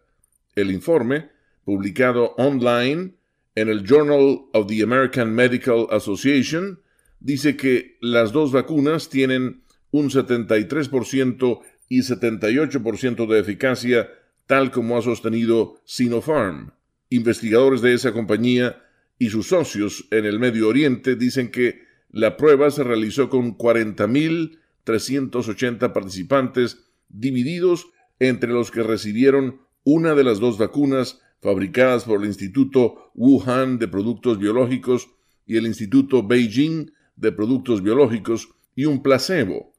El informe, publicado online en el Journal of the American Medical Association, dice que las dos vacunas tienen un 73% y 78% de eficacia, tal como ha sostenido Sinopharm. Investigadores de esa compañía y sus socios en el Medio Oriente dicen que la prueba se realizó con 40.380 participantes divididos entre los que recibieron una de las dos vacunas fabricadas por el Instituto Wuhan de Productos Biológicos y el Instituto Beijing de Productos Biológicos y un placebo,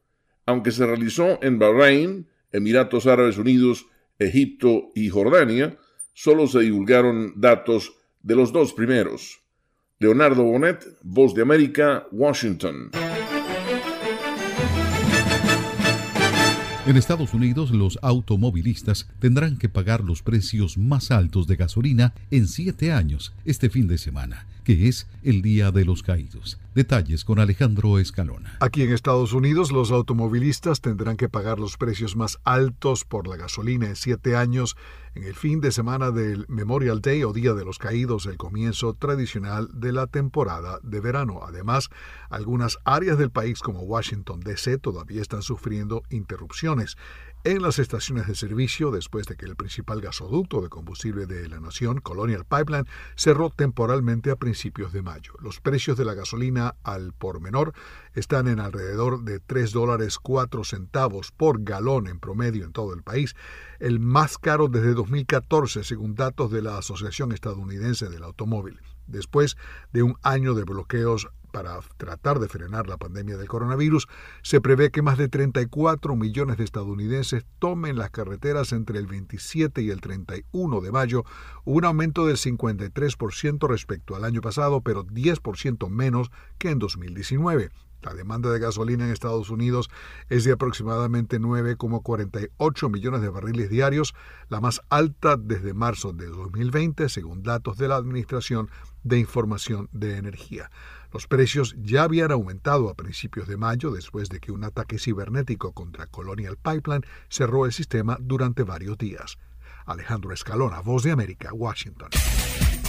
aunque se realizó en Bahrein, Emiratos Árabes Unidos, Egipto y Jordania, solo se divulgaron datos de los dos primeros. Leonardo Bonet, Voz de América, Washington. En Estados Unidos, los automovilistas tendrán que pagar los precios más altos de gasolina en siete años este fin de semana, que es el Día de los Caídos. Detalles con Alejandro Escalona. Aquí en Estados Unidos, los automovilistas tendrán que pagar los precios más altos por la gasolina en siete años en el fin de semana del Memorial Day o Día de los Caídos, el comienzo tradicional de la temporada de verano. Además, algunas áreas del país como Washington, D.C. todavía están sufriendo interrupciones en las estaciones de servicio después de que el principal gasoducto de combustible de la nación, Colonial Pipeline, cerró temporalmente a principios de mayo. Los precios de la gasolina al por menor están en alrededor de 3 dólares 4 centavos por galón en promedio en todo el país, el más caro desde 2014 según datos de la Asociación Estadounidense del Automóvil. Después de un año de bloqueos para tratar de frenar la pandemia del coronavirus, se prevé que más de 34 millones de estadounidenses tomen las carreteras entre el 27 y el 31 de mayo, un aumento del 53% respecto al año pasado, pero 10% menos que en 2019. La demanda de gasolina en Estados Unidos es de aproximadamente 9,48 millones de barriles diarios, la más alta desde marzo de 2020, según datos de la Administración de Información de Energía. Los precios ya habían aumentado a principios de mayo después de que un ataque cibernético contra Colonial Pipeline cerró el sistema durante varios días. Alejandro Escalona, Voz de América, Washington.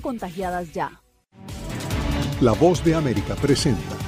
contagiadas ya. La voz de América presenta.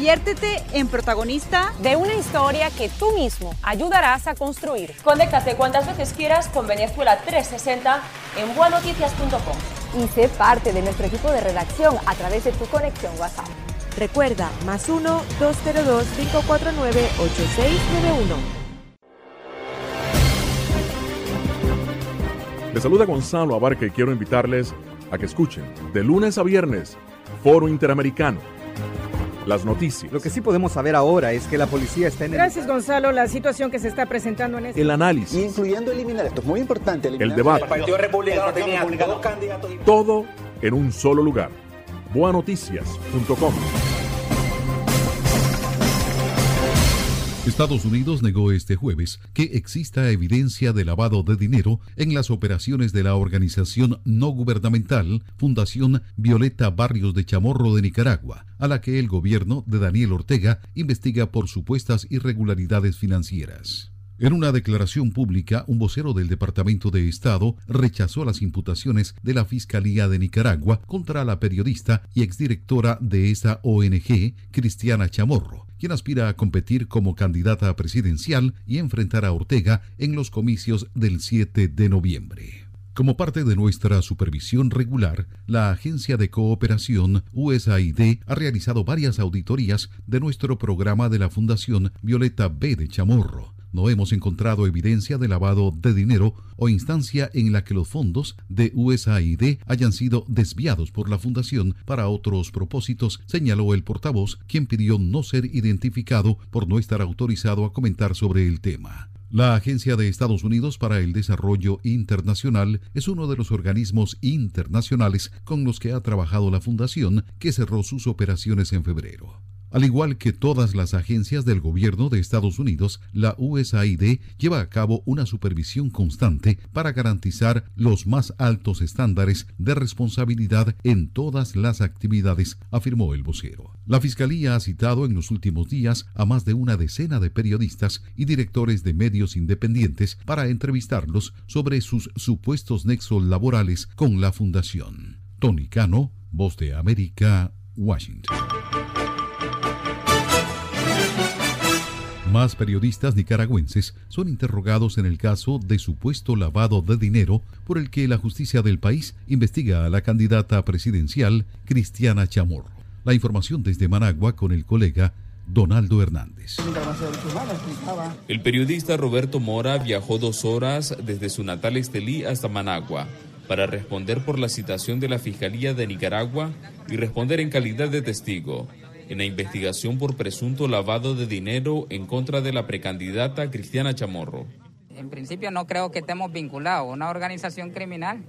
Conviértete en protagonista de una historia que tú mismo ayudarás a construir. Conéctate cuantas veces quieras con Venezuela 360 en buenoticias.com. Y sé parte de nuestro equipo de redacción a través de tu conexión WhatsApp. Recuerda, más 1-202-549-8691. Les saluda Gonzalo Abarca y quiero invitarles a que escuchen de lunes a viernes Foro Interamericano las noticias. Lo que sí podemos saber ahora es que la policía está en el... Gracias, Gonzalo. La situación que se está presentando en este... El análisis. incluyendo eliminar, esto es muy importante. El debate. El Partido Republicano tenía dos candidatos. Todo en un solo lugar. Boanoticias.com Estados Unidos negó este jueves que exista evidencia de lavado de dinero en las operaciones de la organización no gubernamental Fundación Violeta Barrios de Chamorro de Nicaragua, a la que el gobierno de Daniel Ortega investiga por supuestas irregularidades financieras. En una declaración pública, un vocero del Departamento de Estado rechazó las imputaciones de la Fiscalía de Nicaragua contra la periodista y exdirectora de esa ONG, Cristiana Chamorro, quien aspira a competir como candidata presidencial y enfrentar a Ortega en los comicios del 7 de noviembre. Como parte de nuestra supervisión regular, la Agencia de Cooperación USAID ha realizado varias auditorías de nuestro programa de la Fundación Violeta B de Chamorro, no hemos encontrado evidencia de lavado de dinero o instancia en la que los fondos de USAID hayan sido desviados por la Fundación para otros propósitos, señaló el portavoz, quien pidió no ser identificado por no estar autorizado a comentar sobre el tema. La Agencia de Estados Unidos para el Desarrollo Internacional es uno de los organismos internacionales con los que ha trabajado la Fundación, que cerró sus operaciones en febrero. Al igual que todas las agencias del gobierno de Estados Unidos, la USAID lleva a cabo una supervisión constante para garantizar los más altos estándares de responsabilidad en todas las actividades, afirmó el vocero. La Fiscalía ha citado en los últimos días a más de una decena de periodistas y directores de medios independientes para entrevistarlos sobre sus supuestos nexos laborales con la Fundación. Tony Cano, Voz de América, Washington. Más periodistas nicaragüenses son interrogados en el caso de supuesto lavado de dinero por el que la justicia del país investiga a la candidata presidencial Cristiana Chamorro. La información desde Managua con el colega Donaldo Hernández. El periodista Roberto Mora viajó dos horas desde su natal Estelí hasta Managua para responder por la citación de la Fiscalía de Nicaragua y responder en calidad de testigo en la investigación por presunto lavado de dinero en contra de la precandidata Cristiana Chamorro. En principio no creo que estemos vinculados a una organización criminal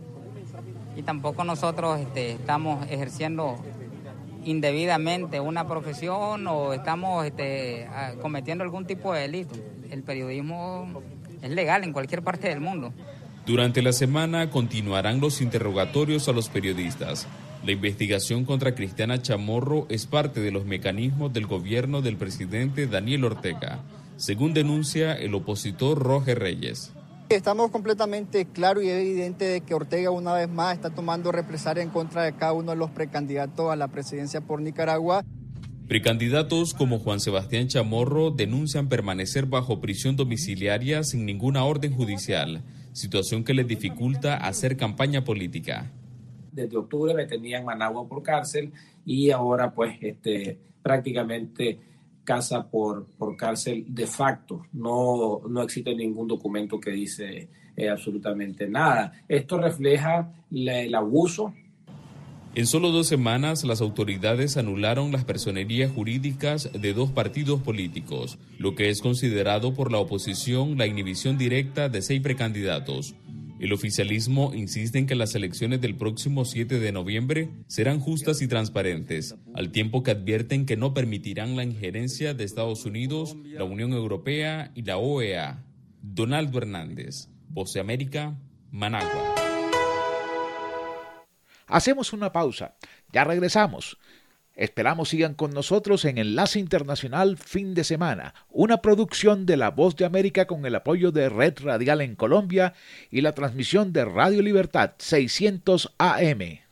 y tampoco nosotros este, estamos ejerciendo indebidamente una profesión o estamos este, cometiendo algún tipo de delito. El periodismo es legal en cualquier parte del mundo. Durante la semana continuarán los interrogatorios a los periodistas. La investigación contra Cristiana Chamorro es parte de los mecanismos del gobierno del presidente Daniel Ortega, según denuncia el opositor Roger Reyes. Estamos completamente claro y evidente de que Ortega una vez más está tomando represalia en contra de cada uno de los precandidatos a la presidencia por Nicaragua. Precandidatos como Juan Sebastián Chamorro denuncian permanecer bajo prisión domiciliaria sin ninguna orden judicial, situación que les dificulta hacer campaña política desde octubre me tenían Managua por cárcel y ahora pues este, prácticamente casa por, por cárcel de facto. No, no existe ningún documento que dice eh, absolutamente nada. Esto refleja el abuso. En solo dos semanas, las autoridades anularon las personerías jurídicas de dos partidos políticos, lo que es considerado por la oposición la inhibición directa de seis precandidatos. El oficialismo insiste en que las elecciones del próximo 7 de noviembre serán justas y transparentes, al tiempo que advierten que no permitirán la injerencia de Estados Unidos, la Unión Europea y la OEA. Donaldo Hernández, Voz de América, Managua. Hacemos una pausa. Ya regresamos. Esperamos sigan con nosotros en Enlace Internacional Fin de Semana, una producción de La Voz de América con el apoyo de Red Radial en Colombia y la transmisión de Radio Libertad 600 AM.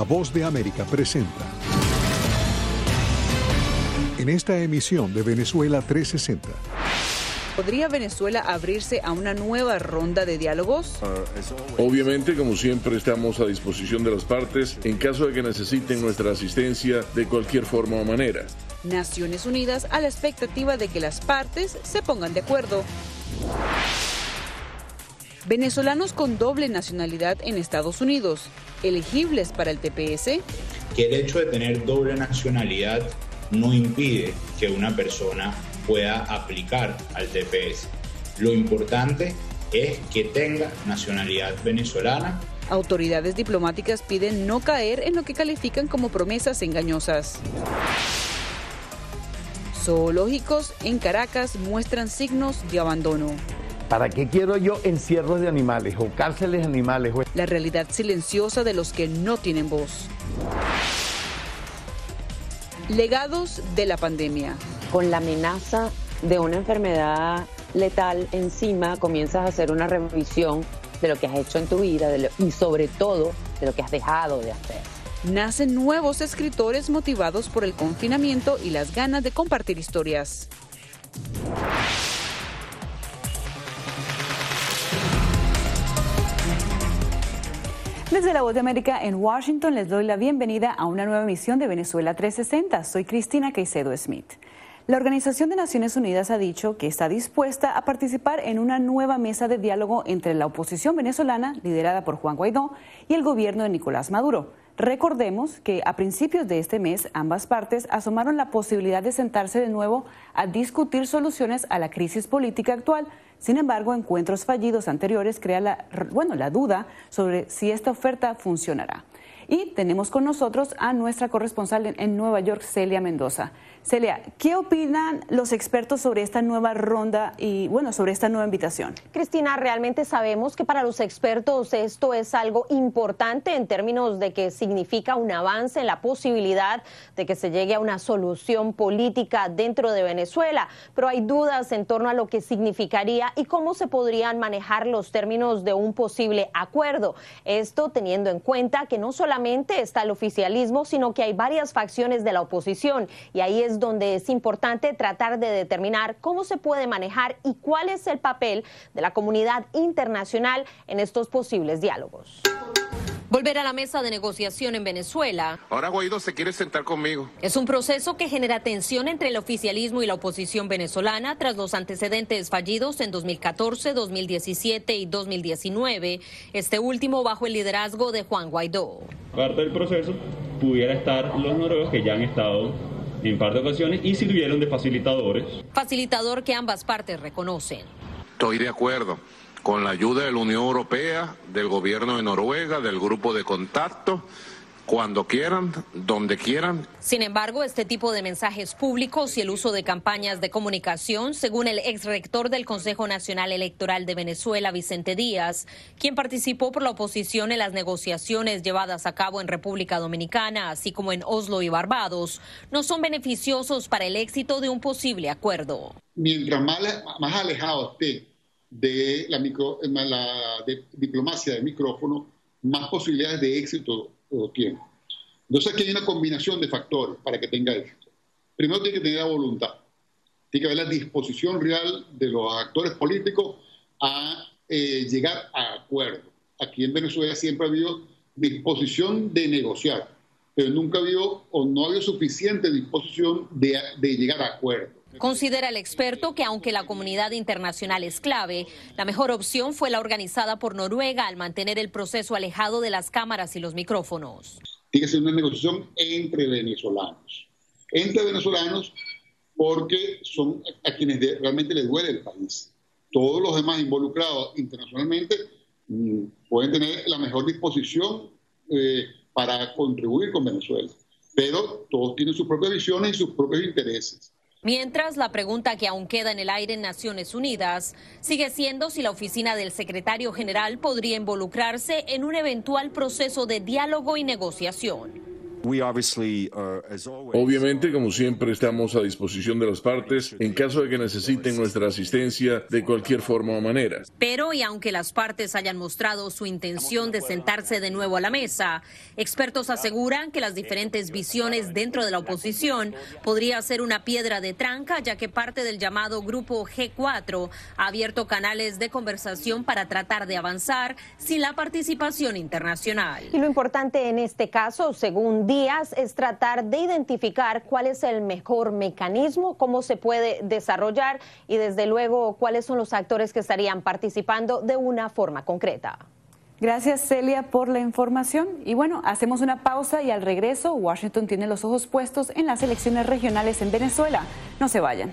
La Voz de América presenta. En esta emisión de Venezuela 360. ¿Podría Venezuela abrirse a una nueva ronda de diálogos? Obviamente, como siempre, estamos a disposición de las partes en caso de que necesiten nuestra asistencia de cualquier forma o manera. Naciones Unidas a la expectativa de que las partes se pongan de acuerdo. Venezolanos con doble nacionalidad en Estados Unidos, elegibles para el TPS. Que el hecho de tener doble nacionalidad no impide que una persona pueda aplicar al TPS. Lo importante es que tenga nacionalidad venezolana. Autoridades diplomáticas piden no caer en lo que califican como promesas engañosas. Zoológicos en Caracas muestran signos de abandono. ¿Para qué quiero yo encierros de animales o cárceles de animales? La realidad silenciosa de los que no tienen voz. Legados de la pandemia. Con la amenaza de una enfermedad letal encima, comienzas a hacer una revisión de lo que has hecho en tu vida y sobre todo de lo que has dejado de hacer. Nacen nuevos escritores motivados por el confinamiento y las ganas de compartir historias. Desde la Voz de América en Washington les doy la bienvenida a una nueva emisión de Venezuela 360. Soy Cristina Caicedo Smith. La Organización de Naciones Unidas ha dicho que está dispuesta a participar en una nueva mesa de diálogo entre la oposición venezolana, liderada por Juan Guaidó, y el gobierno de Nicolás Maduro. Recordemos que a principios de este mes ambas partes asomaron la posibilidad de sentarse de nuevo a discutir soluciones a la crisis política actual. Sin embargo, encuentros fallidos anteriores crean la, bueno, la duda sobre si esta oferta funcionará. Y tenemos con nosotros a nuestra corresponsal en Nueva York, Celia Mendoza. Celia, ¿qué opinan los expertos sobre esta nueva ronda y, bueno, sobre esta nueva invitación? Cristina, realmente sabemos que para los expertos esto es algo importante en términos de que significa un avance en la posibilidad de que se llegue a una solución política dentro de Venezuela, pero hay dudas en torno a lo que significaría y cómo se podrían manejar los términos de un posible acuerdo. Esto teniendo en cuenta que no solamente está el oficialismo, sino que hay varias facciones de la oposición y ahí es donde es importante tratar de determinar cómo se puede manejar y cuál es el papel de la comunidad internacional en estos posibles diálogos. Volver a la mesa de negociación en Venezuela. Ahora Guaidó se quiere sentar conmigo. Es un proceso que genera tensión entre el oficialismo y la oposición venezolana tras los antecedentes fallidos en 2014, 2017 y 2019, este último bajo el liderazgo de Juan Guaidó. Parte del proceso pudiera estar los noruegos que ya han estado en par de ocasiones y sirvieron de facilitadores. Facilitador que ambas partes reconocen. Estoy de acuerdo con la ayuda de la Unión Europea, del gobierno de Noruega, del grupo de contacto cuando quieran, donde quieran. Sin embargo, este tipo de mensajes públicos y el uso de campañas de comunicación, según el ex rector del Consejo Nacional Electoral de Venezuela, Vicente Díaz, quien participó por la oposición en las negociaciones llevadas a cabo en República Dominicana, así como en Oslo y Barbados, no son beneficiosos para el éxito de un posible acuerdo. Mientras más, más alejado esté de la, micro, la diplomacia del micrófono, más posibilidades de éxito tiene. Entonces aquí hay una combinación de factores para que tenga éxito. Primero tiene que tener la voluntad, tiene que haber la disposición real de los actores políticos a eh, llegar a acuerdo. Aquí en Venezuela siempre ha habido disposición de negociar, pero nunca ha habido o no ha habido suficiente disposición de, de llegar a acuerdo. Considera el experto que aunque la comunidad internacional es clave, la mejor opción fue la organizada por Noruega al mantener el proceso alejado de las cámaras y los micrófonos. Tiene que ser una negociación entre venezolanos. Entre venezolanos porque son a quienes realmente les duele el país. Todos los demás involucrados internacionalmente mm, pueden tener la mejor disposición eh, para contribuir con Venezuela, pero todos tienen sus propias visiones y sus propios intereses. Mientras, la pregunta que aún queda en el aire en Naciones Unidas sigue siendo si la oficina del secretario general podría involucrarse en un eventual proceso de diálogo y negociación. Obviamente, como siempre, estamos a disposición de las partes en caso de que necesiten nuestra asistencia de cualquier forma o manera. Pero, y aunque las partes hayan mostrado su intención de sentarse de nuevo a la mesa, expertos aseguran que las diferentes visiones dentro de la oposición podría ser una piedra de tranca, ya que parte del llamado Grupo G4 ha abierto canales de conversación para tratar de avanzar sin la participación internacional. Y lo importante en este caso, según días es tratar de identificar cuál es el mejor mecanismo, cómo se puede desarrollar y desde luego cuáles son los actores que estarían participando de una forma concreta. Gracias Celia por la información. Y bueno, hacemos una pausa y al regreso Washington tiene los ojos puestos en las elecciones regionales en Venezuela. No se vayan.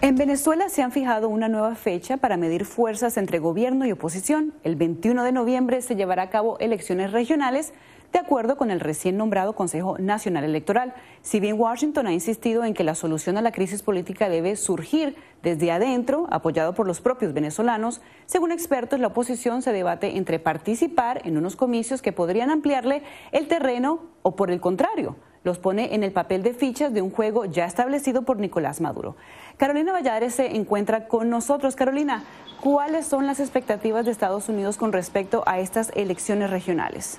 En Venezuela se han fijado una nueva fecha para medir fuerzas entre gobierno y oposición. El 21 de noviembre se llevará a cabo elecciones regionales de acuerdo con el recién nombrado Consejo Nacional Electoral. Si bien Washington ha insistido en que la solución a la crisis política debe surgir desde adentro, apoyado por los propios venezolanos, según expertos, la oposición se debate entre participar en unos comicios que podrían ampliarle el terreno o, por el contrario, los pone en el papel de fichas de un juego ya establecido por Nicolás Maduro. Carolina Valladares se encuentra con nosotros. Carolina, ¿cuáles son las expectativas de Estados Unidos con respecto a estas elecciones regionales?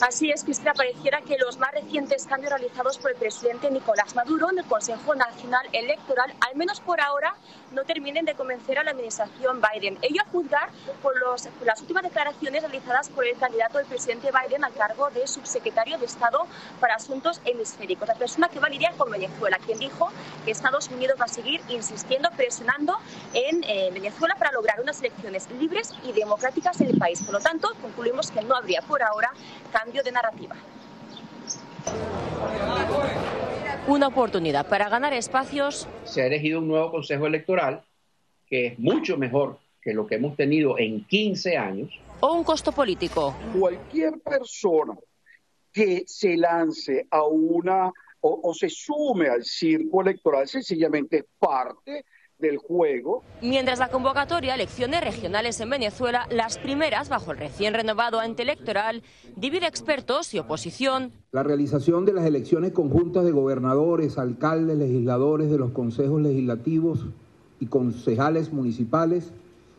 Así es, Cristina, pareciera que los más recientes cambios realizados por el presidente Nicolás Maduro en el Consejo Nacional Electoral, al menos por ahora, no terminen de convencer a la administración Biden. Ello a juzgar por, las últimas declaraciones realizadas por el candidato del presidente Biden al cargo de subsecretario de Estado para Asuntos Hemisféricos, la persona que va a lidiar con Venezuela, quien dijo que Estados Unidos va a seguir insistiendo, presionando en eh, Venezuela para lograr unas elecciones libres y democráticas en el país. Por lo tanto, concluimos que no habría por ahora cambio de narrativa. Una oportunidad para ganar espacios. Se ha elegido un nuevo Consejo Electoral que es mucho mejor que lo que hemos tenido en 15 años. O un costo político. Cualquier persona que se lance a una o, o se sume al circo electoral sencillamente es parte del juego. Mientras la convocatoria a elecciones regionales en Venezuela, las primeras bajo el recién renovado ente electoral, divide expertos y oposición. La realización de las elecciones conjuntas de gobernadores, alcaldes, legisladores de los consejos legislativos y concejales municipales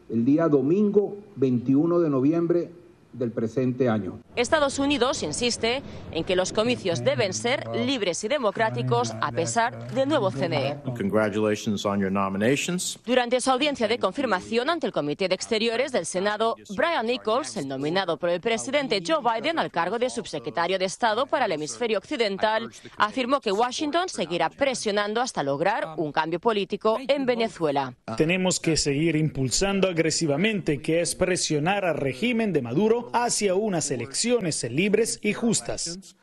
el día domingo 21 de noviembre del presente año. Estados Unidos insiste en que los comicios deben ser libres y democráticos a pesar del nuevo CNE. Durante su audiencia de confirmación ante el Comité de Exteriores del Senado, Brian Nichols, el nominado por el presidente Joe Biden al cargo de subsecretario de Estado para el hemisferio occidental, afirmó que Washington seguirá presionando hasta lograr un cambio político en Venezuela. Tenemos que seguir impulsando agresivamente, que es presionar al régimen de Maduro hacia unas elecciones libres y justas.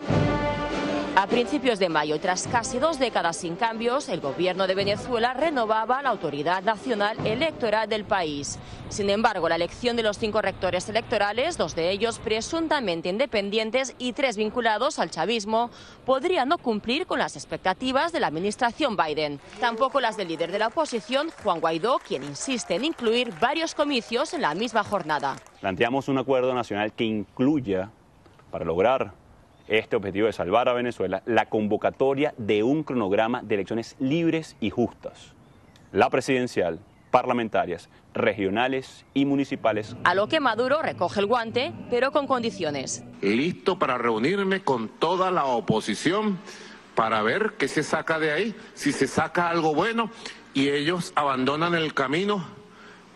A principios de mayo, tras casi dos décadas sin cambios, el gobierno de Venezuela renovaba la Autoridad Nacional Electoral del país. Sin embargo, la elección de los cinco rectores electorales, dos de ellos presuntamente independientes y tres vinculados al chavismo, podrían no cumplir con las expectativas de la administración Biden. Tampoco las del líder de la oposición, Juan Guaidó, quien insiste en incluir varios comicios en la misma jornada. Planteamos un acuerdo nacional que incluya, para lograr este objetivo de salvar a Venezuela, la convocatoria de un cronograma de elecciones libres y justas. La presidencial, parlamentarias, regionales y municipales. A lo que Maduro recoge el guante, pero con condiciones. Listo para reunirme con toda la oposición para ver qué se saca de ahí, si se saca algo bueno y ellos abandonan el camino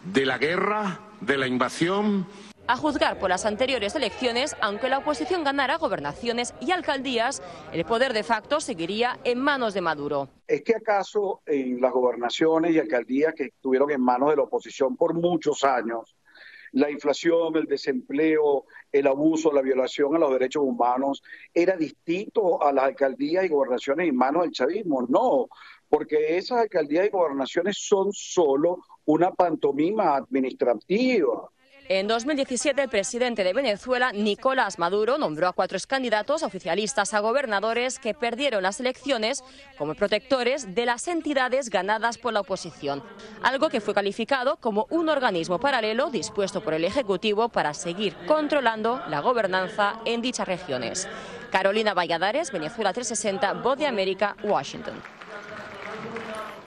de la guerra, de la invasión, a juzgar por las anteriores elecciones, aunque la oposición ganara gobernaciones y alcaldías, el poder de facto seguiría en manos de Maduro. ¿Es que acaso en las gobernaciones y alcaldías que estuvieron en manos de la oposición por muchos años, la inflación, el desempleo, el abuso, la violación a los derechos humanos era distinto a las alcaldías y gobernaciones en manos del chavismo? No, porque esas alcaldías y gobernaciones son solo una pantomima administrativa en 2017, el presidente de Venezuela, Nicolás Maduro, nombró a cuatro candidatos oficialistas a gobernadores que perdieron las elecciones como protectores de las entidades ganadas por la oposición, algo que fue calificado como un organismo paralelo dispuesto por el Ejecutivo para seguir controlando la gobernanza en dichas regiones. Carolina Valladares, Venezuela 360, Voz de América, Washington.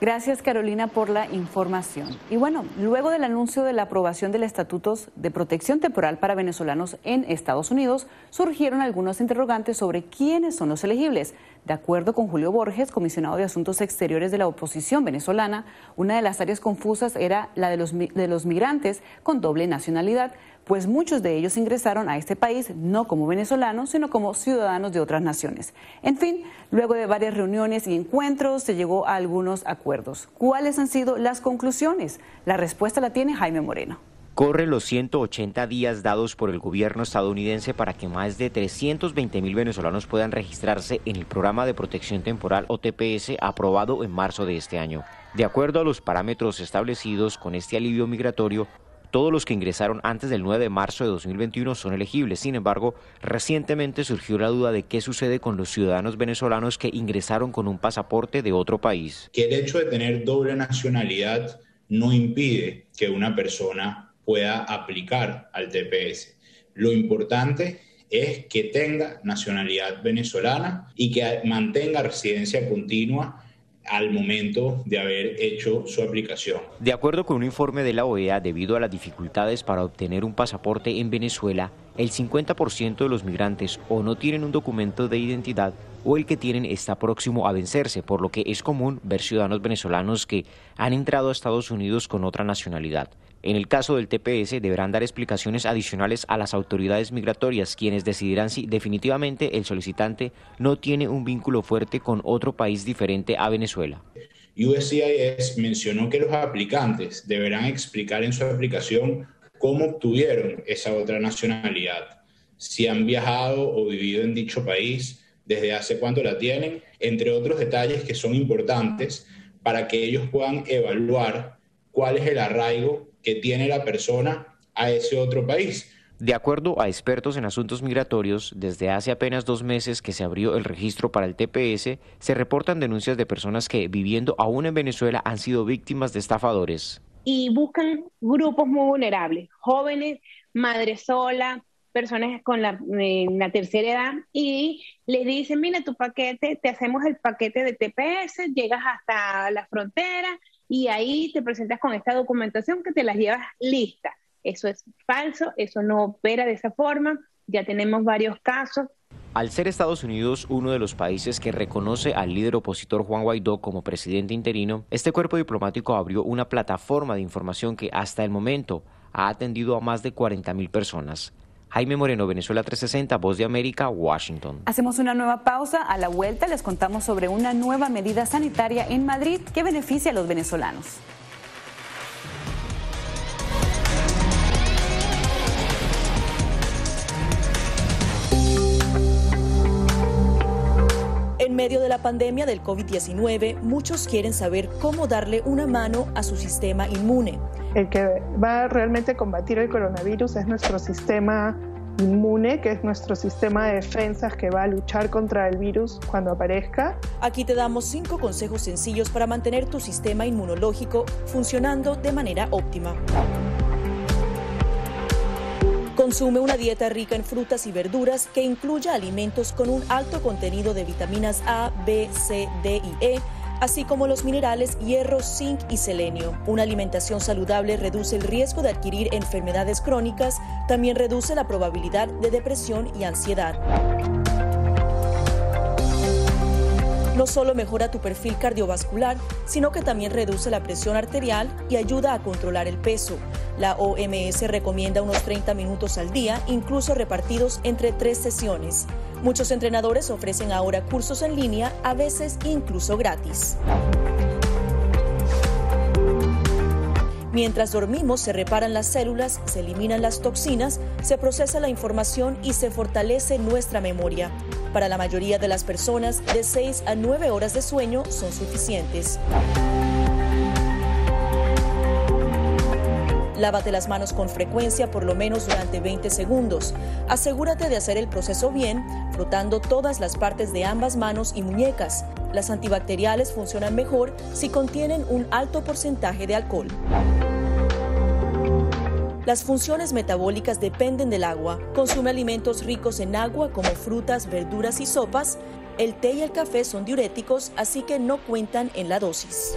Gracias Carolina por la información. Y bueno, luego del anuncio de la aprobación del Estatutos de Protección Temporal para Venezolanos en Estados Unidos, surgieron algunos interrogantes sobre quiénes son los elegibles. De acuerdo con Julio Borges, comisionado de Asuntos Exteriores de la oposición venezolana, una de las áreas confusas era la de los, de los migrantes con doble nacionalidad pues muchos de ellos ingresaron a este país no como venezolanos, sino como ciudadanos de otras naciones. En fin, luego de varias reuniones y encuentros se llegó a algunos acuerdos. ¿Cuáles han sido las conclusiones? La respuesta la tiene Jaime Moreno. Corre los 180 días dados por el gobierno estadounidense para que más de 320 mil venezolanos puedan registrarse en el programa de protección temporal o TPS aprobado en marzo de este año. De acuerdo a los parámetros establecidos con este alivio migratorio, todos los que ingresaron antes del 9 de marzo de 2021 son elegibles. Sin embargo, recientemente surgió la duda de qué sucede con los ciudadanos venezolanos que ingresaron con un pasaporte de otro país. Que el hecho de tener doble nacionalidad no impide que una persona pueda aplicar al TPS. Lo importante es que tenga nacionalidad venezolana y que mantenga residencia continua al momento de haber hecho su aplicación. De acuerdo con un informe de la OEA, debido a las dificultades para obtener un pasaporte en Venezuela, el 50% de los migrantes o no tienen un documento de identidad o el que tienen está próximo a vencerse, por lo que es común ver ciudadanos venezolanos que han entrado a Estados Unidos con otra nacionalidad. En el caso del TPS deberán dar explicaciones adicionales a las autoridades migratorias, quienes decidirán si definitivamente el solicitante no tiene un vínculo fuerte con otro país diferente a Venezuela. USCIS mencionó que los aplicantes deberán explicar en su aplicación cómo obtuvieron esa otra nacionalidad, si han viajado o vivido en dicho país, desde hace cuánto la tienen, entre otros detalles que son importantes para que ellos puedan evaluar cuál es el arraigo que tiene la persona a ese otro país. De acuerdo a expertos en asuntos migratorios, desde hace apenas dos meses que se abrió el registro para el TPS, se reportan denuncias de personas que, viviendo aún en Venezuela, han sido víctimas de estafadores. Y buscan grupos muy vulnerables, jóvenes, madres sola, personas con la, la, tercera edad y les dicen, mira tu paquete, te hacemos el paquete de TPS, llegas hasta la frontera y ahí te presentas con esta documentación que te las llevas lista. Eso es falso, eso no opera de esa forma. Ya tenemos varios casos al ser Estados Unidos uno de los países que reconoce al líder opositor Juan Guaidó como presidente interino, este cuerpo diplomático abrió una plataforma de información que hasta el momento ha atendido a más de 40.000 personas. Jaime Moreno, Venezuela 360, Voz de América, Washington. Hacemos una nueva pausa. A la vuelta les contamos sobre una nueva medida sanitaria en Madrid que beneficia a los venezolanos. En medio de la pandemia del COVID-19, muchos quieren saber cómo darle una mano a su sistema inmune. El que va a realmente combatir el coronavirus es nuestro sistema inmune, que es nuestro sistema de defensas que va a luchar contra el virus cuando aparezca. Aquí te damos cinco consejos sencillos para mantener tu sistema inmunológico funcionando de manera óptima. Consume una dieta rica en frutas y verduras que incluya alimentos con un alto contenido de vitaminas A, B, C, D y E, así como los minerales hierro, zinc y selenio. Una alimentación saludable reduce el riesgo de adquirir enfermedades crónicas, también reduce la probabilidad de depresión y ansiedad no solo mejora tu perfil cardiovascular, sino que también reduce la presión arterial y ayuda a controlar el peso. La OMS recomienda unos 30 minutos al día, incluso repartidos entre tres sesiones. Muchos entrenadores ofrecen ahora cursos en línea, a veces incluso gratis. Mientras dormimos se reparan las células, se eliminan las toxinas, se procesa la información y se fortalece nuestra memoria. Para la mayoría de las personas, de 6 a 9 horas de sueño son suficientes. Lávate las manos con frecuencia por lo menos durante 20 segundos. Asegúrate de hacer el proceso bien, frotando todas las partes de ambas manos y muñecas. Las antibacteriales funcionan mejor si contienen un alto porcentaje de alcohol. Las funciones metabólicas dependen del agua. Consume alimentos ricos en agua como frutas, verduras y sopas. El té y el café son diuréticos, así que no cuentan en la dosis.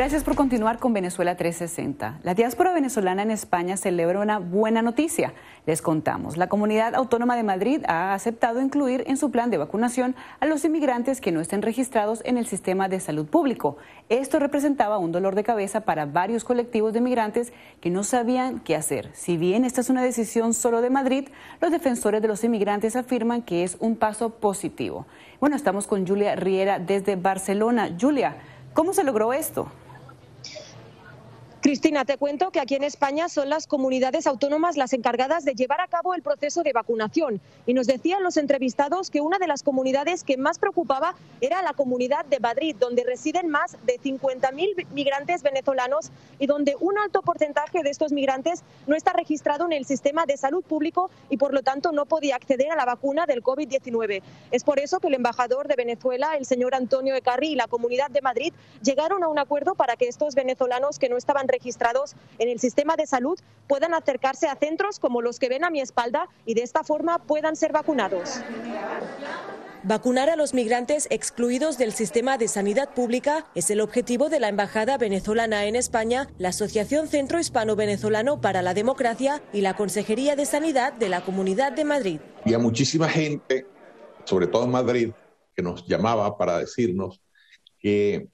Gracias por continuar con Venezuela 360. La diáspora venezolana en España celebra una buena noticia. Les contamos, la Comunidad Autónoma de Madrid ha aceptado incluir en su plan de vacunación a los inmigrantes que no estén registrados en el sistema de salud público. Esto representaba un dolor de cabeza para varios colectivos de inmigrantes que no sabían qué hacer. Si bien esta es una decisión solo de Madrid, los defensores de los inmigrantes afirman que es un paso positivo. Bueno, estamos con Julia Riera desde Barcelona. Julia, ¿cómo se logró esto? Cristina, te cuento que aquí en España son las comunidades autónomas las encargadas de llevar a cabo el proceso de vacunación. Y nos decían los entrevistados que una de las comunidades que más preocupaba era la comunidad de Madrid, donde residen más de 50.000 migrantes venezolanos y donde un alto porcentaje de estos migrantes no está registrado en el sistema de salud público y por lo tanto no podía acceder a la vacuna del COVID-19. Es por eso que el embajador de Venezuela, el señor Antonio Ecarri y la comunidad de Madrid llegaron a un acuerdo para que estos venezolanos que no estaban registrados en el sistema de salud puedan acercarse a centros como los que ven a mi espalda y de esta forma puedan ser vacunados. Vacunar a los migrantes excluidos del sistema de sanidad pública es el objetivo de la Embajada venezolana en España, la Asociación Centro Hispano Venezolano para la Democracia y la Consejería de Sanidad de la Comunidad de Madrid. Había muchísima gente, sobre todo en Madrid, que nos llamaba para decirnos que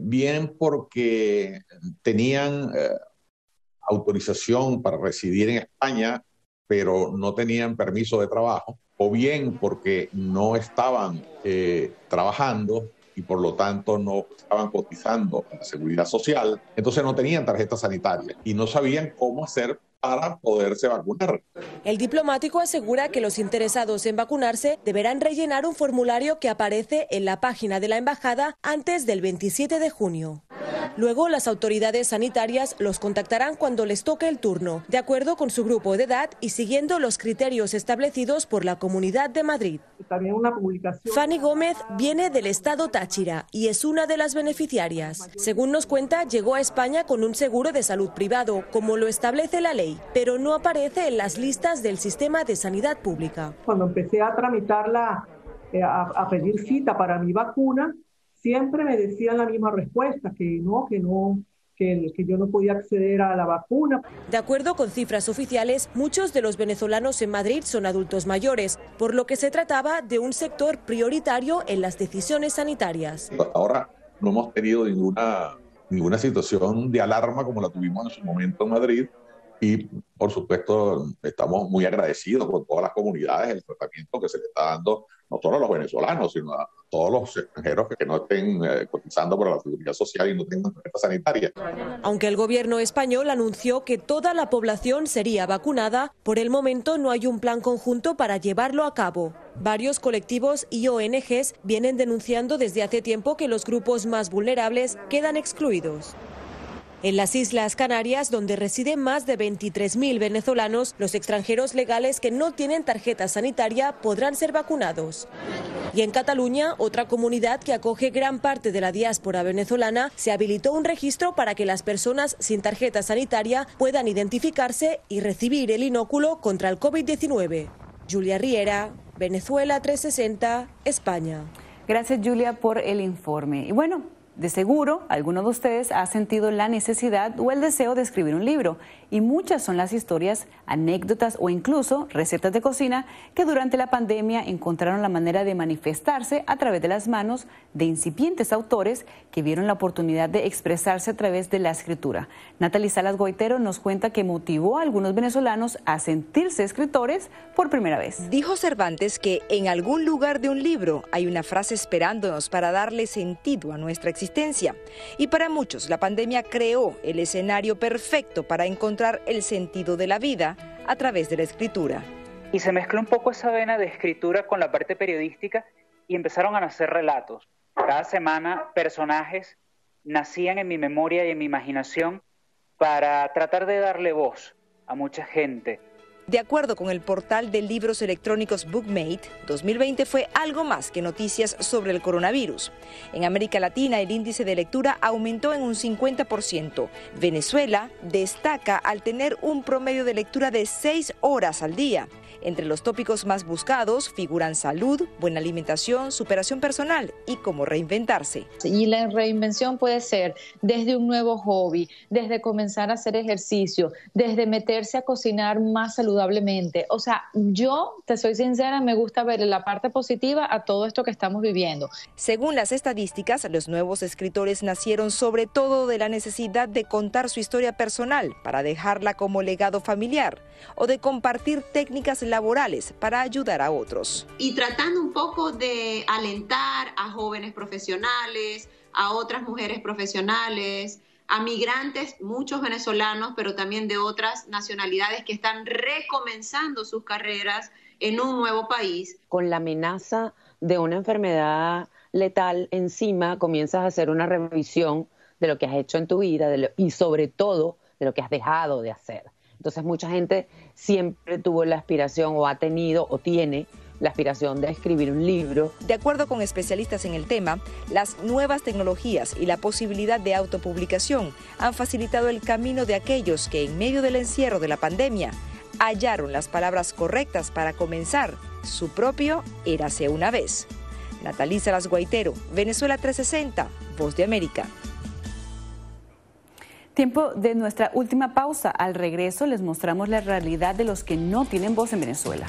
bien porque tenían eh, autorización para residir en España, pero no tenían permiso de trabajo, o bien porque no estaban eh, trabajando y por lo tanto no estaban cotizando en la seguridad social, entonces no tenían tarjeta sanitaria y no sabían cómo hacer para poderse vacunar. El diplomático asegura que los interesados en vacunarse deberán rellenar un formulario que aparece en la página de la embajada antes del 27 de junio. Luego, las autoridades sanitarias los contactarán cuando les toque el turno, de acuerdo con su grupo de edad y siguiendo los criterios establecidos por la Comunidad de Madrid. También una publicación. Fanny Gómez viene del estado Táchira y es una de las beneficiarias. Según nos cuenta, llegó a España con un seguro de salud privado, como lo establece la ley ley, pero no aparece en las listas del sistema de sanidad pública. Cuando empecé a tramitarla, eh, a, pedir cita para mi vacuna, siempre me decían la misma respuesta, que no, que no, que, que, yo no podía acceder a la vacuna. De acuerdo con cifras oficiales, muchos de los venezolanos en Madrid son adultos mayores, por lo que se trataba de un sector prioritario en las decisiones sanitarias. Ahora no hemos tenido ninguna, ninguna situación de alarma como la tuvimos en su momento en Madrid, y por supuesto estamos muy agradecidos con todas las comunidades, el tratamiento que se le está dando no solo a los venezolanos, sino a todos los extranjeros que no estén eh, cotizando para la seguridad social y no tengan tarjeta sanitaria. Aunque el gobierno español anunció que toda la población sería vacunada, por el momento no hay un plan conjunto para llevarlo a cabo. Varios colectivos y ONGs vienen denunciando desde hace tiempo que los grupos más vulnerables quedan excluidos. En las Islas Canarias, donde residen más de 23.000 venezolanos, los extranjeros legales que no tienen tarjeta sanitaria podrán ser vacunados. Y en Cataluña, otra comunidad que acoge gran parte de la diáspora venezolana, se habilitó un registro para que las personas sin tarjeta sanitaria puedan identificarse y recibir el inóculo contra el COVID-19. Julia Riera, Venezuela 360, España. Gracias Julia por el informe. Y bueno, de seguro, alguno de ustedes ha sentido la necesidad o el deseo de escribir un libro y muchas son las historias, anécdotas o incluso recetas de cocina que durante la pandemia encontraron la manera de manifestarse a través de las manos de incipientes autores que vieron la oportunidad de expresarse a través de la escritura. Natalie Salas Goitero nos cuenta que motivó a algunos venezolanos a sentirse escritores por primera vez. Dijo Cervantes que en algún lugar de un libro hay una frase esperándonos para darle sentido a nuestra existencia y para muchos, la pandemia creó el escenario perfecto para encontrar el sentido de la vida a través de la escritura. Y se mezcló un poco esa vena de escritura con la parte periodística y empezaron a nacer relatos. Cada semana personajes nacían en mi memoria y en mi imaginación para tratar de darle voz a mucha gente de acuerdo con el portal de libros electrónicos Bookmate, 2020 fue algo más que noticias sobre el coronavirus. En América Latina el índice de lectura aumentó en un 50%. Venezuela destaca al tener un promedio de lectura de 6 horas al día. Entre los tópicos más buscados figuran salud, buena alimentación, superación personal y cómo reinventarse. Y la reinvención puede ser desde un nuevo hobby, desde comenzar a hacer ejercicio, desde meterse a cocinar más saludablemente. O sea, yo, te soy sincera, me gusta ver la parte positiva a todo esto que estamos viviendo. Según las estadísticas, los nuevos escritores nacieron sobre todo de la necesidad de contar su historia personal para dejarla como legado familiar o de compartir técnicas laborales para ayudar a otros. Y tratando un poco de alentar a jóvenes profesionales, a otras mujeres profesionales, a migrantes, muchos venezolanos, pero también de otras nacionalidades que están recomenzando sus carreras en un nuevo país. Con la amenaza de una enfermedad letal encima, comienzas a hacer una revisión de lo que has hecho en tu vida y sobre todo de lo que has dejado de hacer. Entonces mucha gente siempre tuvo la aspiración o ha tenido o tiene la aspiración de escribir un libro. De acuerdo con especialistas en el tema, las nuevas tecnologías y la posibilidad de autopublicación han facilitado el camino de aquellos que en medio del encierro de la pandemia hallaron las palabras correctas para comenzar su propio Érase una vez. Natalisa Las Guaitero, Venezuela 360, Voz de América. Tiempo de nuestra última pausa. Al regreso les mostramos la realidad de los que no tienen voz en Venezuela.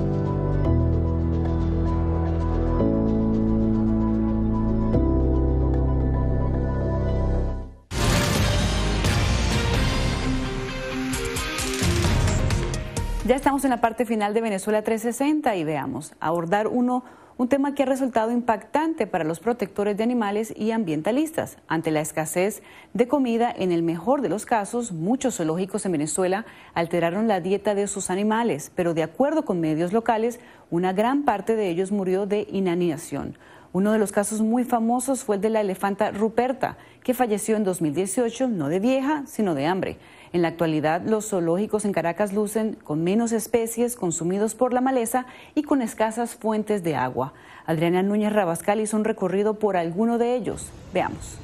Estamos en la parte final de Venezuela 360 y veamos, abordar uno, un tema que ha resultado impactante para los protectores de animales y ambientalistas. Ante la escasez de comida, en el mejor de los casos, muchos zoológicos en Venezuela alteraron la dieta de sus animales, pero de acuerdo con medios locales, una gran parte de ellos murió de inanición. Uno de los casos muy famosos fue el de la elefanta Ruperta, que falleció en 2018 no de vieja, sino de hambre. En la actualidad, los zoológicos en Caracas lucen con menos especies consumidos por la maleza y con escasas fuentes de agua. Adriana Núñez Rabascal hizo un recorrido por alguno de ellos. Veamos.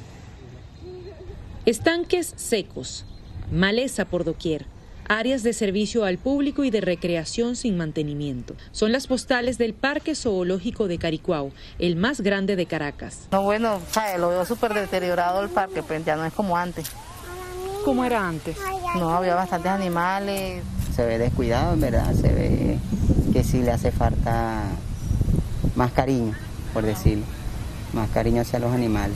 Estanques secos, maleza por doquier, áreas de servicio al público y de recreación sin mantenimiento. Son las postales del Parque Zoológico de Caricuao, el más grande de Caracas. No, bueno, lo veo súper deteriorado el parque, pero ya no es como antes. ¿Cómo era antes? No, había bastantes animales. Se ve descuidado, en verdad, se ve que sí le hace falta más cariño, por decirlo, más cariño hacia los animales.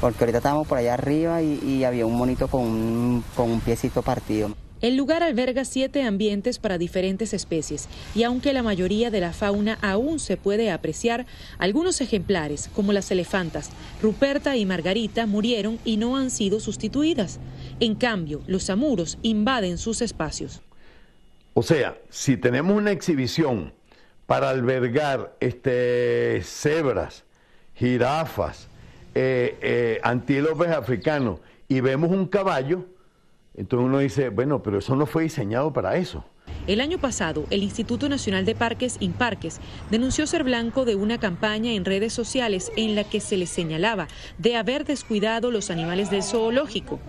Porque ahorita estábamos por allá arriba y, había un monito con un, con un piecito partido. El lugar alberga siete ambientes para diferentes especies y aunque la mayoría de la fauna aún se puede apreciar, algunos ejemplares, como las elefantas, Ruperta y Margarita, murieron y no han sido sustituidas. En cambio, los amuros invaden sus espacios. O sea, si tenemos una exhibición para albergar este, cebras, jirafas, eh, eh, antílopes africanos y vemos un caballo, entonces uno dice, bueno, pero eso no fue diseñado para eso. El año pasado, el Instituto Nacional de Parques Imparques denunció ser blanco de una campaña en redes sociales en la que se le señalaba de haber descuidado los animales del zoológico.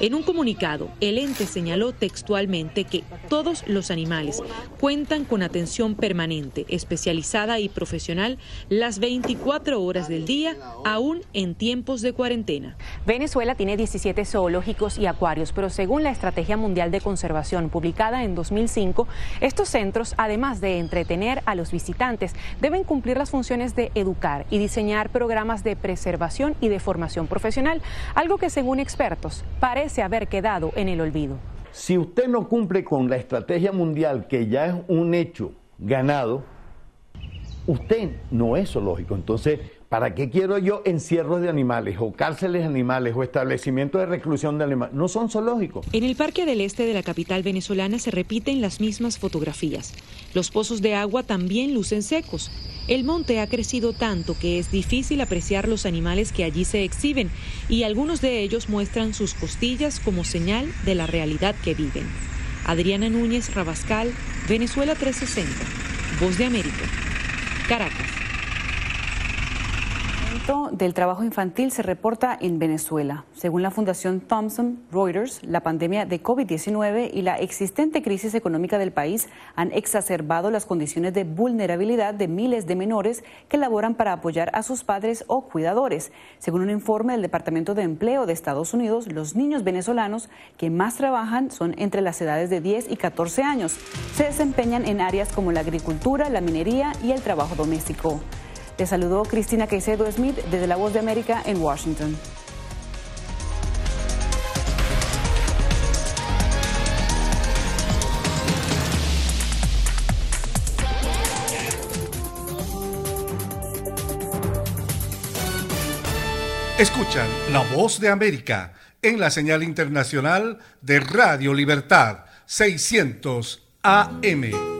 En un comunicado, el ente señaló textualmente que todos los animales cuentan con atención permanente, especializada y profesional las 24 horas del día, aún en tiempos de cuarentena. Venezuela tiene 17 zoológicos y acuarios, pero según la Estrategia Mundial de Conservación publicada en 2005, estos centros, además de entretener a los visitantes, deben cumplir las funciones de educar y diseñar programas de preservación y de formación profesional, algo que según expertos parece haber quedado en el olvido. Si usted no cumple con la estrategia mundial, que ya es un hecho ganado, usted no es zoológico. Entonces, ¿Para qué quiero yo encierros de animales o cárceles de animales o establecimientos de reclusión de animales? No son zoológicos. En el Parque del Este de la capital venezolana se repiten las mismas fotografías. Los pozos de agua también lucen secos. El monte ha crecido tanto que es difícil apreciar los animales que allí se exhiben y algunos de ellos muestran sus costillas como señal de la realidad que viven. Adriana Núñez Rabascal, Venezuela 360, Voz de América, Caracas del trabajo infantil se reporta en Venezuela. Según la Fundación Thomson Reuters, la pandemia de COVID-19 y la existente crisis económica del país han exacerbado las condiciones de vulnerabilidad de miles de menores que laboran para apoyar a sus padres o cuidadores. Según un informe del Departamento de Empleo de Estados Unidos, los niños venezolanos que más trabajan son entre las edades de 10 y 14 años. Se desempeñan en áreas como la agricultura, la minería y el trabajo doméstico. Te saludó Cristina Caicedo Smith desde La Voz de América en Washington. Escuchan La Voz de América en la señal internacional de Radio Libertad 600 AM.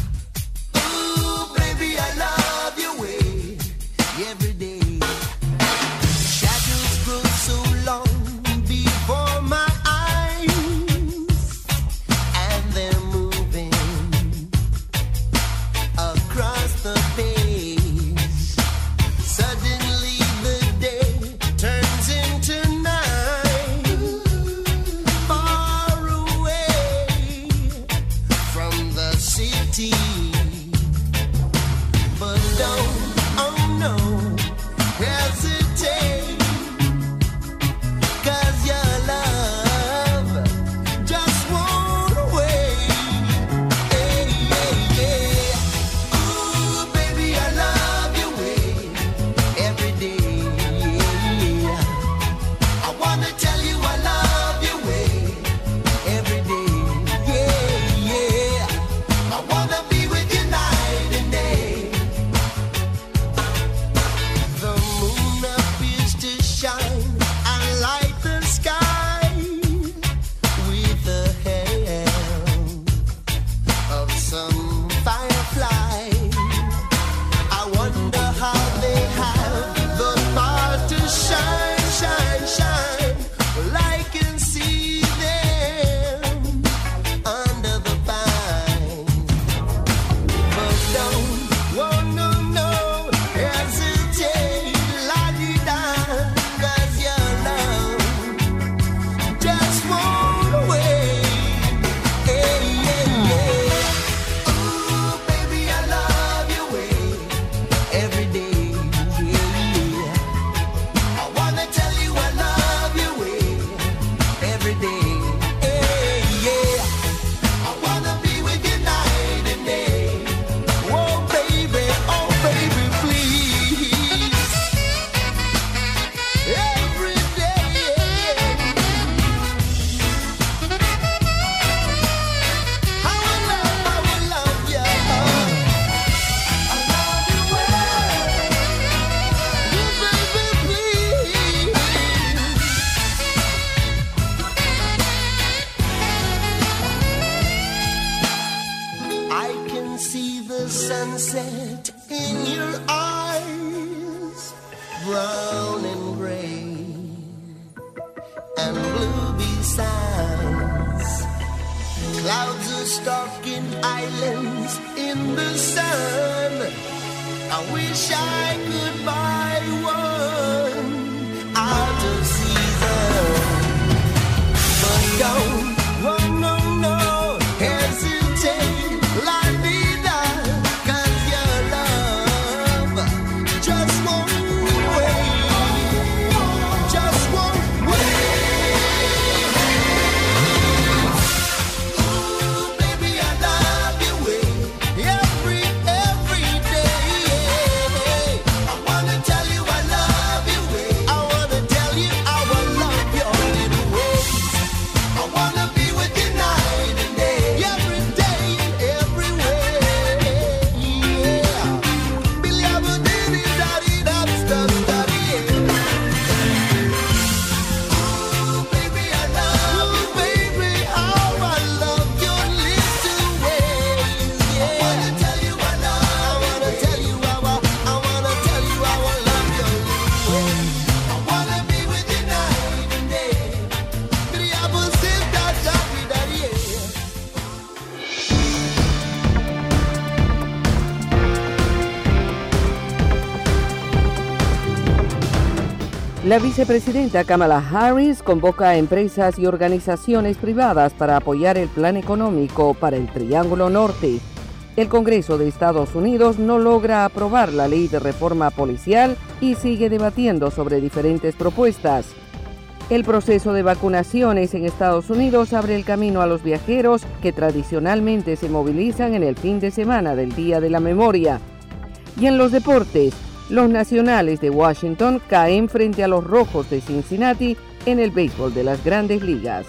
La vicepresidenta Kamala Harris convoca a empresas y organizaciones privadas para apoyar el plan económico para el Triángulo Norte. El Congreso de Estados Unidos no logra aprobar la ley de reforma policial y sigue debatiendo sobre diferentes propuestas. El proceso de vacunaciones en Estados Unidos abre el camino a los viajeros que tradicionalmente se movilizan en el fin de semana del Día de la Memoria. Y en los deportes, los Nacionales de Washington caen frente a los Rojos de Cincinnati en el béisbol de las grandes ligas.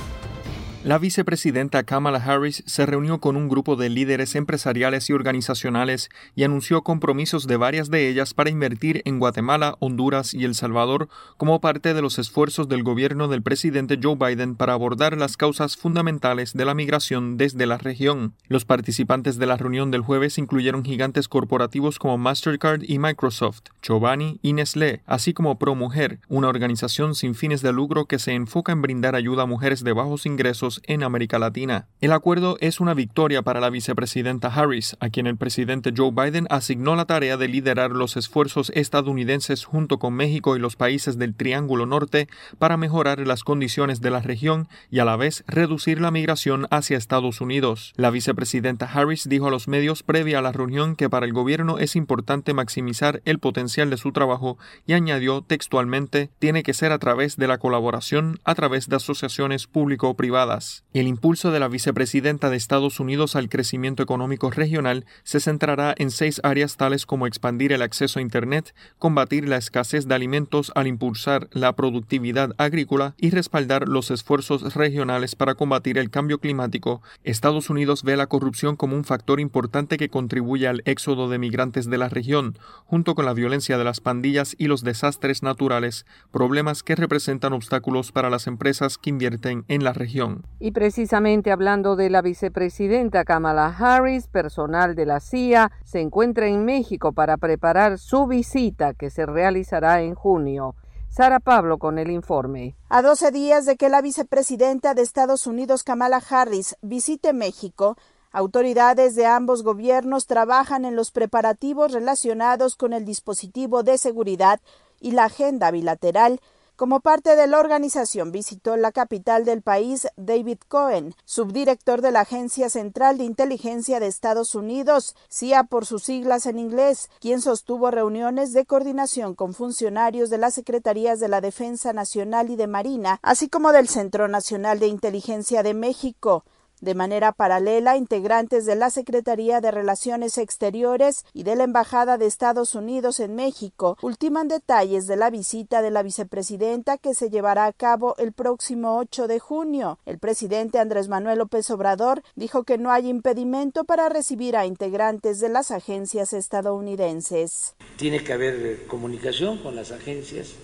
La vicepresidenta Kamala Harris se reunió con un grupo de líderes empresariales y organizacionales y anunció compromisos de varias de ellas para invertir en Guatemala, Honduras y El Salvador como parte de los esfuerzos del gobierno del presidente Joe Biden para abordar las causas fundamentales de la migración desde la región. Los participantes de la reunión del jueves incluyeron gigantes corporativos como Mastercard y Microsoft, Chobani y Nestlé, así como ProMujer, una organización sin fines de lucro que se enfoca en brindar ayuda a mujeres de bajos ingresos en América Latina. El acuerdo es una victoria para la vicepresidenta Harris, a quien el presidente Joe Biden asignó la tarea de liderar los esfuerzos estadounidenses junto con México y los países del Triángulo Norte para mejorar las condiciones de la región y a la vez reducir la migración hacia Estados Unidos. La vicepresidenta Harris dijo a los medios previa a la reunión que para el gobierno es importante maximizar el potencial de su trabajo y añadió textualmente tiene que ser a través de la colaboración a través de asociaciones público-privadas. El impulso de la vicepresidenta de Estados Unidos al crecimiento económico regional se centrará en seis áreas tales como expandir el acceso a Internet, combatir la escasez de alimentos al impulsar la productividad agrícola y respaldar los esfuerzos regionales para combatir el cambio climático. Estados Unidos ve la corrupción como un factor importante que contribuye al éxodo de migrantes de la región, junto con la violencia de las pandillas y los desastres naturales, problemas que representan obstáculos para las empresas que invierten en la región. Y precisamente hablando de la vicepresidenta Kamala Harris, personal de la CIA se encuentra en México para preparar su visita que se realizará en junio. Sara Pablo con el informe. A 12 días de que la vicepresidenta de Estados Unidos, Kamala Harris, visite México, autoridades de ambos gobiernos trabajan en los preparativos relacionados con el dispositivo de seguridad y la agenda bilateral como parte de la organización visitó la capital del país David Cohen, subdirector de la Agencia Central de Inteligencia de Estados Unidos, CIA por sus siglas en inglés, quien sostuvo reuniones de coordinación con funcionarios de las Secretarías de la Defensa Nacional y de Marina, así como del Centro Nacional de Inteligencia de México. De manera paralela, integrantes de la Secretaría de Relaciones Exteriores y de la Embajada de Estados Unidos en México ultiman detalles de la visita de la vicepresidenta que se llevará a cabo el próximo 8 de junio. El presidente Andrés Manuel López Obrador dijo que no hay impedimento para recibir a integrantes de las agencias estadounidenses. Tiene que haber comunicación con las agencias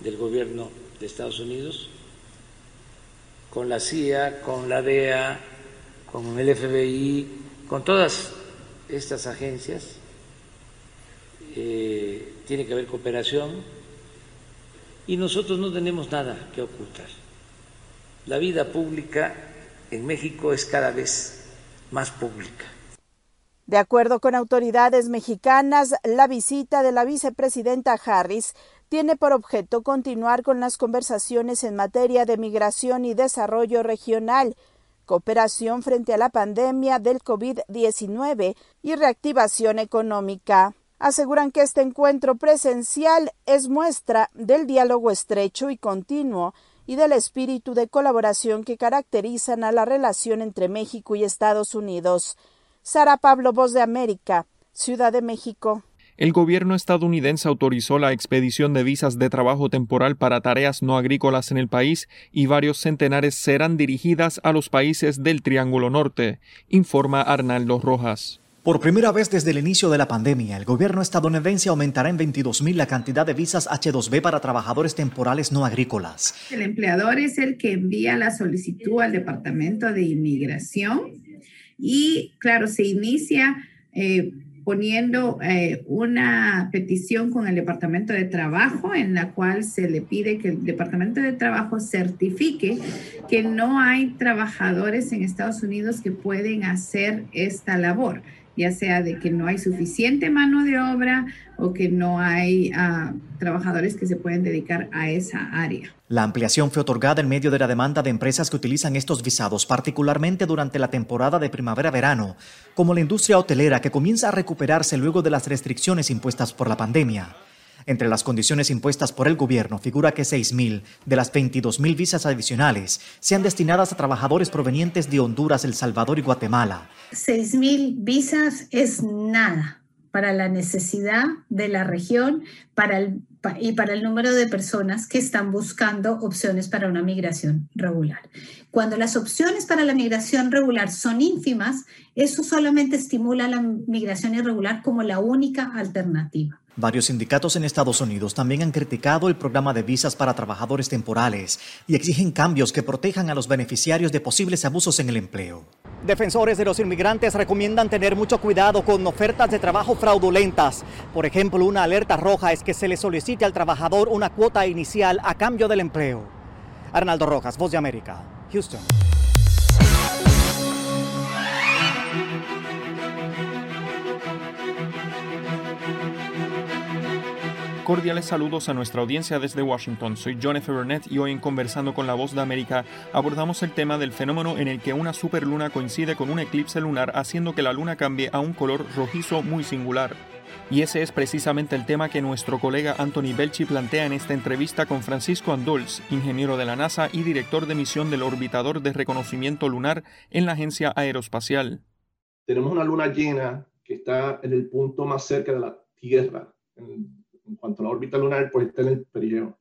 del gobierno de Estados Unidos, con la CIA, con la DEA, con el FBI, con todas estas agencias, eh, tiene que haber cooperación y nosotros no tenemos nada que ocultar. La vida pública en México es cada vez más pública. De acuerdo con autoridades mexicanas, la visita de la vicepresidenta Harris tiene por objeto continuar con las conversaciones en materia de migración y desarrollo regional, cooperación frente a la pandemia del COVID-19 y reactivación económica. Aseguran que este encuentro presencial es muestra del diálogo estrecho y continuo y del espíritu de colaboración que caracterizan a la relación entre México y Estados Unidos. Sara Pablo, Voz de América, Ciudad de México. El gobierno estadounidense autorizó la expedición de visas de trabajo temporal para tareas no agrícolas en el país y varios centenares serán dirigidas a los países del Triángulo Norte, informa Arnaldo Rojas. Por primera vez desde el inicio de la pandemia, el gobierno estadounidense aumentará en 22.000 la cantidad de visas H2B para trabajadores temporales no agrícolas. El empleador es el que envía la solicitud al Departamento de Inmigración y, claro, se inicia eh, poniendo eh, una petición con el Departamento de Trabajo en la cual se le pide que el Departamento de Trabajo certifique que no hay trabajadores en Estados Unidos que pueden hacer esta labor ya sea de que no hay suficiente mano de obra o que no hay uh, trabajadores que se pueden dedicar a esa área. La ampliación fue otorgada en medio de la demanda de empresas que utilizan estos visados, particularmente durante la temporada de primavera-verano, como la industria hotelera que comienza a recuperarse luego de las restricciones impuestas por la pandemia. Entre las condiciones impuestas por el gobierno figura que 6.000 de las 22.000 visas adicionales sean destinadas a trabajadores provenientes de Honduras, El Salvador y Guatemala. 6.000 visas es nada para la necesidad de la región y para el número de personas que están buscando opciones para una migración regular. Cuando las opciones para la migración regular son ínfimas, eso solamente estimula la migración irregular como la única alternativa. Varios sindicatos en Estados Unidos también han criticado el programa de visas para trabajadores temporales y exigen cambios que protejan a los beneficiarios de posibles abusos en el empleo. Defensores de los inmigrantes recomiendan tener mucho cuidado con ofertas de trabajo fraudulentas. Por ejemplo, una alerta roja es que se le solicite al trabajador una cuota inicial a cambio del empleo. Arnaldo Rojas, Voz de América, Houston. Cordiales saludos a nuestra audiencia desde Washington. Soy John F. Burnett y hoy en Conversando con la Voz de América abordamos el tema del fenómeno en el que una superluna coincide con un eclipse lunar haciendo que la luna cambie a un color rojizo muy singular. Y ese es precisamente el tema que nuestro colega Anthony Belchi plantea en esta entrevista con Francisco Andols, ingeniero de la NASA y director de misión del orbitador de reconocimiento lunar en la Agencia Aeroespacial. Tenemos una luna llena que está en el punto más cerca de la Tierra, en cuanto a la órbita lunar, pues está en el perigeo.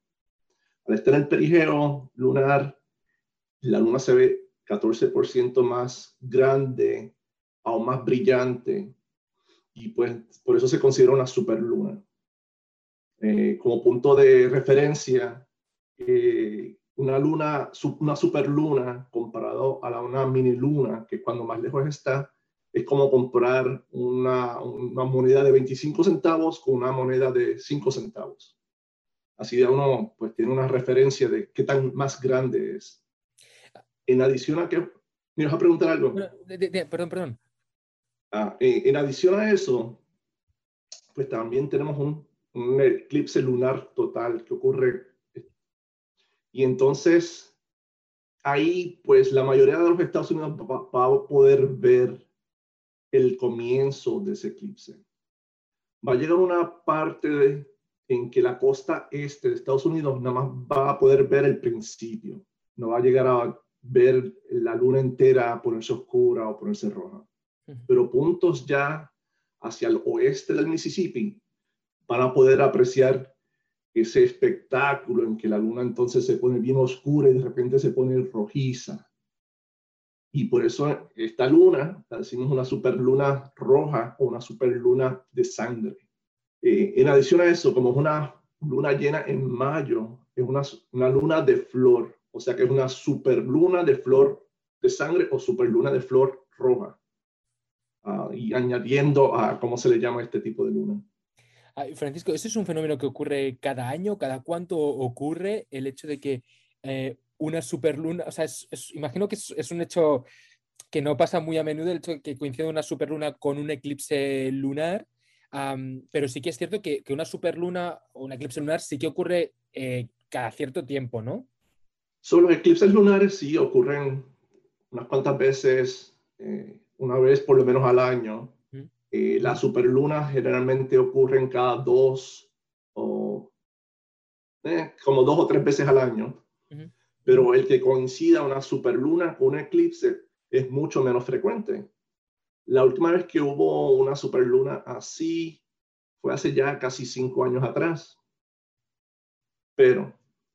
Al estar en el perigeo lunar, la luna se ve 14% más grande, aún más brillante, y pues por eso se considera una superluna. Eh, como punto de referencia, eh, una luna, una superluna comparado a una mini luna, que cuando más lejos está, es como comprar una, una, moneda de 25 centavos con una moneda de 5 centavos. Así de uno pues tiene una referencia de qué tan más grande es. En adición a que... ¿Me vas a preguntar algo? perdón, perdón. Ah, en, adición a eso, pues también tenemos un, un eclipse lunar total que ocurre. Y entonces ahí pues la mayoría de los Estados Unidos va, va a poder ver el comienzo de ese eclipse. Va a llegar una parte en que la costa este de Estados Unidos nada más va a poder ver el principio, no va a llegar a ver la luna entera ponerse oscura o ponerse roja. Pero puntos ya hacia el oeste del Mississippi van a poder apreciar ese espectáculo en que la luna entonces se pone bien oscura y de repente se pone rojiza y por eso esta luna, la decimos una superluna roja o una superluna de sangre. Eh, en adición a eso, como es una luna llena en mayo, es una, una luna de flor, o sea que es una superluna de flor de sangre o superluna de flor roja. Uh, y añadiendo a cómo se le llama este tipo de luna. Francisco, ¿eso es un fenómeno que ocurre cada año? ¿Cada cuánto ocurre el hecho de que eh, una superluna, o sea, imagino que es, un hecho que no pasa muy a menudo el hecho de que coincida una superluna con un eclipse lunar, pero sí que es cierto que, una superluna o un eclipse lunar sí que ocurre eh, cada cierto tiempo, ¿no? Solo los eclipses lunares sí ocurren unas cuantas veces, eh, una vez por lo menos al año. Eh, las superlunas generalmente ocurren cada dos o como dos o tres veces al año pero el que coincida una superluna con un eclipse es mucho menos frecuente. La última vez que hubo una superluna así fue hace ya casi cinco años atrás. Pero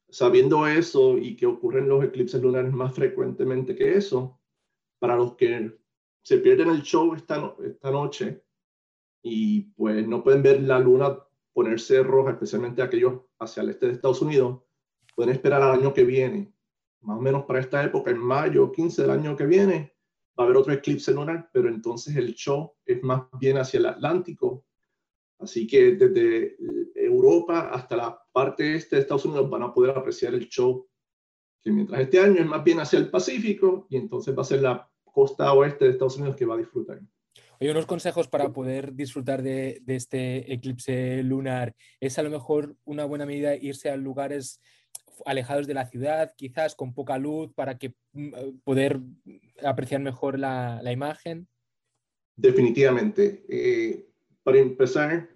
sabiendo eso y que ocurren los eclipses lunares más frecuentemente que eso, para los que se pierden el show esta, esta noche y pues no pueden ver la luna ponerse roja, especialmente aquellos hacia el este de Estados Unidos, pueden esperar al año que viene más o menos para esta época, en mayo 15 del año que viene, va a haber otro eclipse lunar, pero entonces el show es más bien hacia el Atlántico. Así que desde Europa hasta la parte este de Estados Unidos van a poder apreciar el show, que mientras este año es más bien hacia el Pacífico y entonces va a ser la costa oeste de Estados Unidos que va a disfrutar. Oye, unos consejos para poder disfrutar de, de, este eclipse lunar. ¿Es a lo mejor una buena medida irse a lugares alejados de la ciudad, quizás con poca luz, para que mm, eh, poder apreciar mejor la, la imagen? Definitivamente. Eh, para empezar,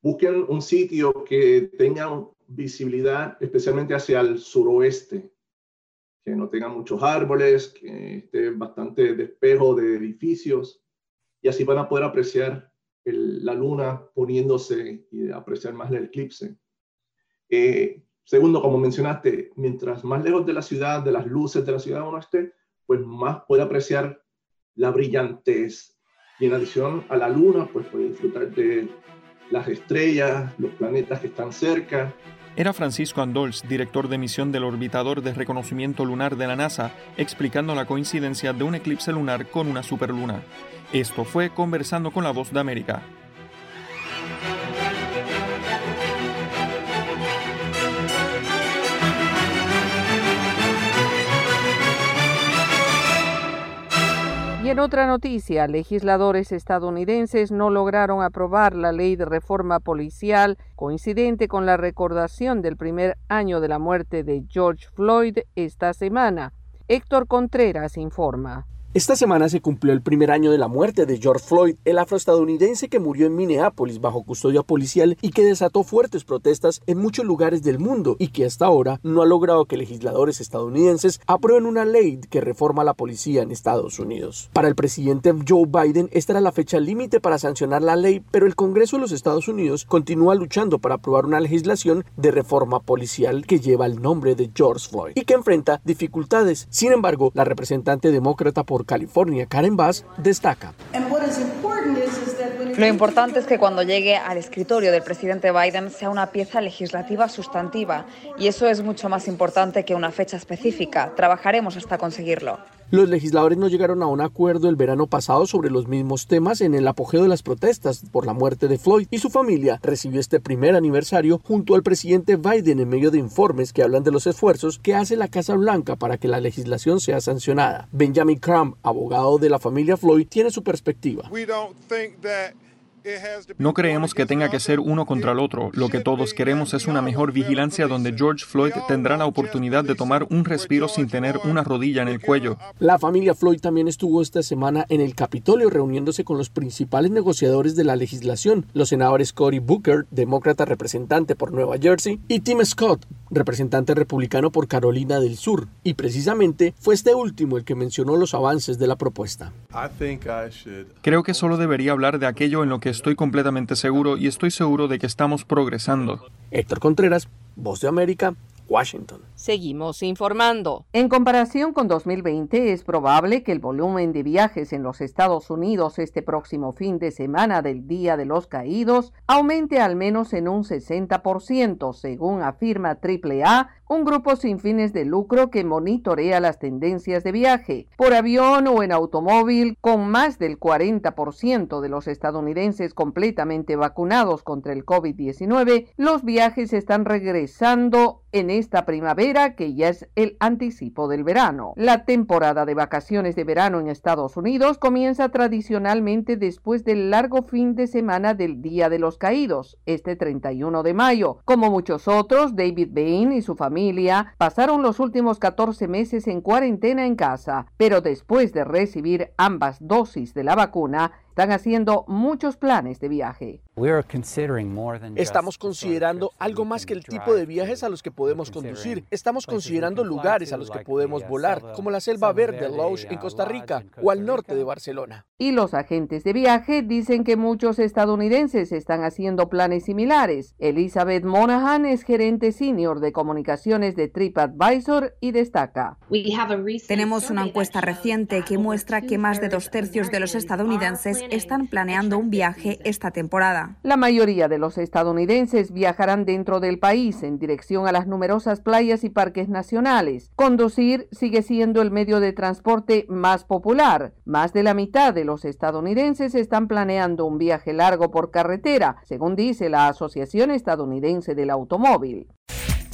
busquen un sitio que tenga visibilidad, especialmente hacia el suroeste, que no tenga muchos árboles, que esté bastante despejo de edificios, y así van a poder apreciar la luna poniéndose y apreciar más el eclipse. Eh, segundo, como mencionaste, mientras más lejos de la ciudad, de las luces de la ciudad uno esté, pues más puede apreciar la brillantez. Y en adición a la luna, pues puede disfrutar de las estrellas, los planetas que están cerca. Era Francisco Andols, director de misión del orbitador de reconocimiento lunar de la NASA, explicando la coincidencia de un eclipse lunar con una superluna. Esto fue Conversando con la Voz de América. En otra noticia, legisladores estadounidenses no lograron aprobar la ley de reforma policial coincidente con la recordación del primer año de la muerte de George Floyd esta semana. Héctor Contreras informa. Esta semana se cumplió el primer año de la muerte de George Floyd, el afroestadounidense que murió en Minneapolis bajo custodia policial y que desató fuertes protestas en muchos lugares del mundo y que hasta ahora no ha logrado que legisladores estadounidenses aprueben una ley que reforma la policía en Estados Unidos. Para el presidente Joe Biden, esta era la fecha límite para sancionar la ley, pero el Congreso de los Estados Unidos continúa luchando para aprobar una legislación de reforma policial que lleva el nombre de George Floyd y que enfrenta dificultades. Sin embargo, la representante demócrata por California, Karen Bass, destaca. Lo importante es que cuando llegue al escritorio del presidente Biden sea una pieza legislativa sustantiva y eso es mucho más importante que una fecha específica. Trabajaremos hasta conseguirlo. Los legisladores no llegaron a un acuerdo el verano pasado sobre los mismos temas en el apogeo de las protestas por la muerte de Floyd y su familia recibió este primer aniversario junto al presidente Biden en medio de informes que hablan de los esfuerzos que hace la Casa Blanca para que la legislación sea sancionada. Benjamin Crump, abogado de la familia Floyd, tiene su perspectiva. No creemos que tenga que ser uno contra el otro. Lo que todos queremos es una mejor vigilancia donde George Floyd tendrá la oportunidad de tomar un respiro sin tener una rodilla en el cuello. La familia Floyd también estuvo esta semana en el Capitolio reuniéndose con los principales negociadores de la legislación, los senadores Cory Booker, demócrata representante por Nueva Jersey, y Tim Scott, representante republicano por Carolina del Sur. Y precisamente fue este último el que mencionó los avances de la propuesta. Creo que solo debería hablar de aquello en lo que estoy completamente seguro y estoy seguro de que estamos progresando. Héctor Contreras, Voz de América, Washington. Seguimos informando. En comparación con 2020, es probable que el volumen de viajes en los Estados Unidos este próximo fin de semana del Día de los Caídos aumente al menos en un 60%, según afirma AAA, un grupo sin fines de lucro que monitorea las tendencias de viaje por avión o en automóvil, con más del 40% de los estadounidenses completamente vacunados contra el COVID-19, los viajes están regresando en esta primavera que ya es el anticipo del verano. La temporada de vacaciones de verano en Estados Unidos comienza tradicionalmente después del largo fin de semana del Día de los Caídos, este 31 de mayo. Como muchos otros, David Bain y su familia pasaron los últimos 14 meses en cuarentena en casa, pero después de recibir ambas dosis de la vacuna, están haciendo muchos planes de viaje. Estamos considerando algo más que el tipo de viajes a los que podemos conducir. Estamos considerando lugares a los que podemos volar, como la Selva Verde Lodge en Costa Rica o al norte de Barcelona. Y los agentes de viaje dicen que muchos estadounidenses están haciendo planes similares. Elizabeth Monahan es gerente senior de comunicaciones de TripAdvisor y destaca. Tenemos una encuesta reciente que muestra que más de dos tercios de los estadounidenses están planeando un viaje esta temporada. La mayoría de los estadounidenses viajarán dentro del país en dirección a las numerosas playas y parques nacionales. Conducir sigue siendo el medio de transporte más popular. Más de la mitad de los estadounidenses están planeando un viaje largo por carretera, según dice la Asociación Estadounidense del Automóvil.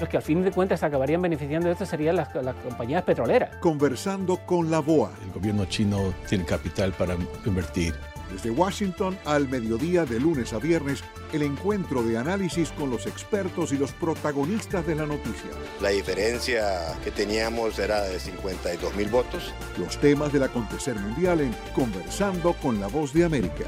Los que al fin de cuentas acabarían beneficiando de esto serían las, las compañías petroleras. Conversando con la BOA. El gobierno chino tiene capital para invertir. Desde Washington al mediodía de lunes a viernes, el encuentro de análisis con los expertos y los protagonistas de la noticia. La diferencia que teníamos era de 52 mil votos. Los temas del acontecer mundial en Conversando con la Voz de América.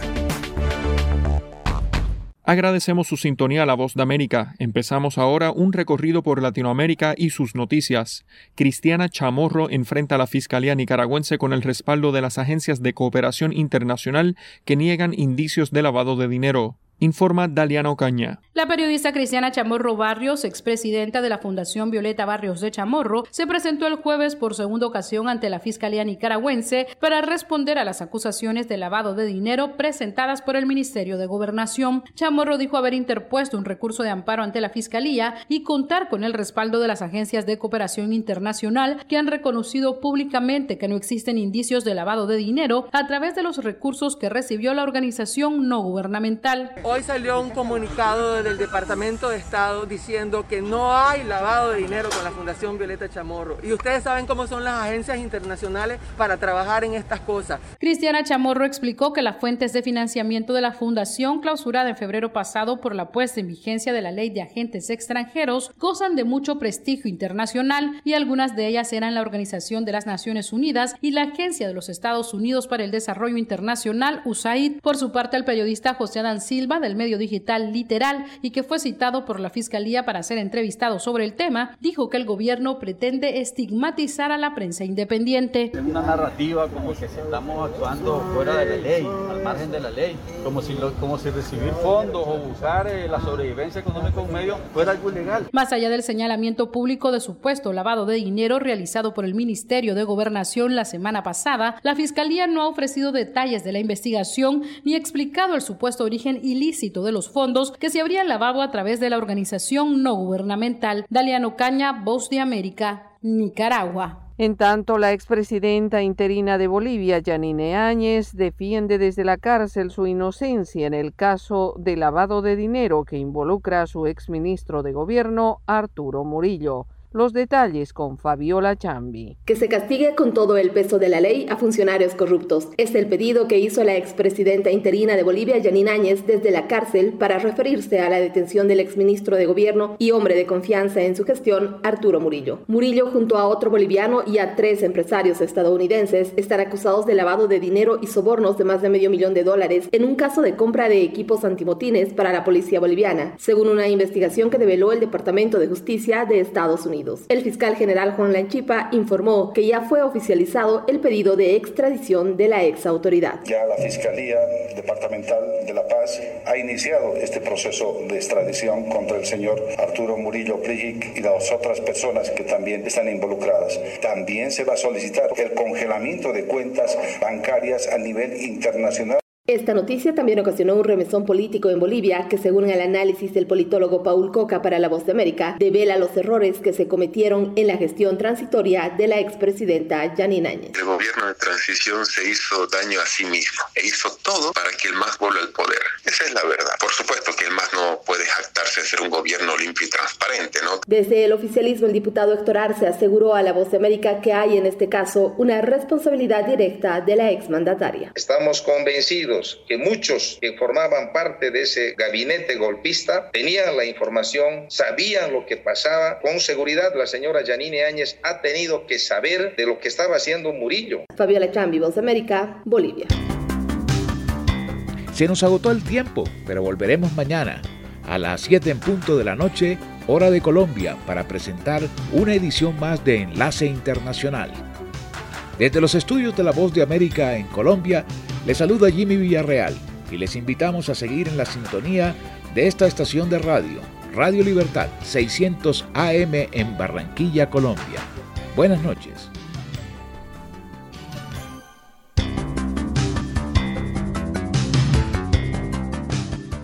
Agradecemos su sintonía a la voz de América. Empezamos ahora un recorrido por Latinoamérica y sus noticias. Cristiana Chamorro enfrenta a la Fiscalía nicaragüense con el respaldo de las agencias de cooperación internacional que niegan indicios de lavado de dinero. Informa Daliana Ocaña. La periodista Cristiana Chamorro Barrios, expresidenta de la Fundación Violeta Barrios de Chamorro, se presentó el jueves por segunda ocasión ante la Fiscalía nicaragüense para responder a las acusaciones de lavado de dinero presentadas por el Ministerio de Gobernación. Chamorro dijo haber interpuesto un recurso de amparo ante la Fiscalía y contar con el respaldo de las agencias de cooperación internacional que han reconocido públicamente que no existen indicios de lavado de dinero a través de los recursos que recibió la organización no gubernamental. Hoy salió un comunicado del Departamento de Estado diciendo que no hay lavado de dinero con la Fundación Violeta Chamorro. Y ustedes saben cómo son las agencias internacionales para trabajar en estas cosas. Cristiana Chamorro explicó que las fuentes de financiamiento de la fundación, clausurada en febrero pasado por la puesta en vigencia de la ley de agentes extranjeros, gozan de mucho prestigio internacional y algunas de ellas eran la Organización de las Naciones Unidas y la Agencia de los Estados Unidos para el Desarrollo Internacional, USAID. Por su parte, el periodista José Adán Silva del medio digital Literal y que fue citado por la Fiscalía para ser entrevistado sobre el tema, dijo que el gobierno pretende estigmatizar a la prensa independiente. Es una narrativa como que estamos actuando fuera de la ley, al margen de la ley, como si, lo- como si recibir fondos o usar eh, la sobrevivencia económica de un medio fuera algo ilegal. Más allá del señalamiento público de supuesto lavado de dinero realizado por el Ministerio de Gobernación la semana pasada, la Fiscalía no ha ofrecido detalles de la investigación ni explicado el supuesto origen ilícito de los fondos que se habrían lavado a través de la organización no gubernamental. Daliano Caña, Voz de América, Nicaragua. En tanto, la expresidenta interina de Bolivia, Yanine Áñez, defiende desde la cárcel su inocencia en el caso de lavado de dinero que involucra a su exministro de Gobierno, Arturo Murillo. Los detalles con Fabiola Chambi. Que se castigue con todo el peso de la ley a funcionarios corruptos. Es el pedido que hizo la expresidenta interina de Bolivia, Yanine Áñez, desde la cárcel para referirse a la detención del exministro de gobierno y hombre de confianza en su gestión, Arturo Murillo. Murillo, junto a otro boliviano y a tres empresarios estadounidenses, están acusados de lavado de dinero y sobornos de más de medio millón de dólares en un caso de compra de equipos antimotines para la policía boliviana, según una investigación que develó el Departamento de Justicia de Estados Unidos. El fiscal general Juan Lanchipa informó que ya fue oficializado el pedido de extradición de la ex autoridad. Ya la Fiscalía Departamental de La Paz ha iniciado este proceso de extradición contra el señor Arturo Murillo Prijic y las otras personas que también están involucradas. También se va a solicitar el congelamiento de cuentas bancarias a nivel internacional. Esta noticia también ocasionó un remesón político en Bolivia que, según el análisis del politólogo Paul Coca para La Voz de América, devela los errores que se cometieron en la gestión transitoria de la expresidenta Janine Áñez. El gobierno de transición se hizo daño a sí mismo e hizo todo para que el MAS vuelva al poder. Esa es la verdad. Por supuesto que el MAS no puede jactarse de ser un gobierno limpio y transparente, ¿no? Desde el oficialismo, el diputado Héctor Arce aseguró a La Voz de América que hay en este caso una responsabilidad directa de la exmandataria. Estamos convencidos que muchos que formaban parte de ese gabinete golpista tenían la información, sabían lo que pasaba. Con seguridad, la señora Yanine Áñez ha tenido que saber de lo que estaba haciendo Murillo. Fabiola Chambi, Voz de América, Bolivia. Se nos agotó el tiempo, pero volveremos mañana a las 7 en punto de la noche, hora de Colombia, para presentar una edición más de Enlace Internacional. Desde los estudios de La Voz de América en Colombia, les saluda Jimmy Villarreal y les invitamos a seguir en la sintonía de esta estación de radio, Radio Libertad 600 AM en Barranquilla, Colombia. Buenas noches.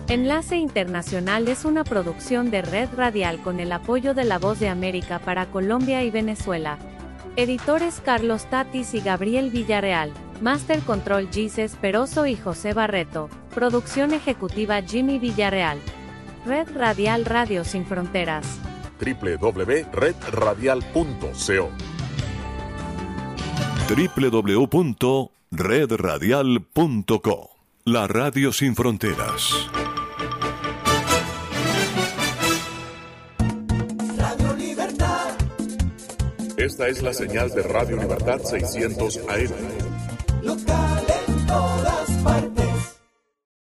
Enlace Internacional es una producción de Red Radial con el apoyo de La Voz de América para Colombia y Venezuela. Editores Carlos Tatis y Gabriel Villarreal. Master Control Gises Peroso y José Barreto. Producción ejecutiva Jimmy Villarreal. Red Radial Radio Sin Fronteras. www.redradial.co www.redradial.co La Radio Sin Fronteras. Radio Libertad. Esta es la señal de Radio Libertad 600 AM local en todas partes.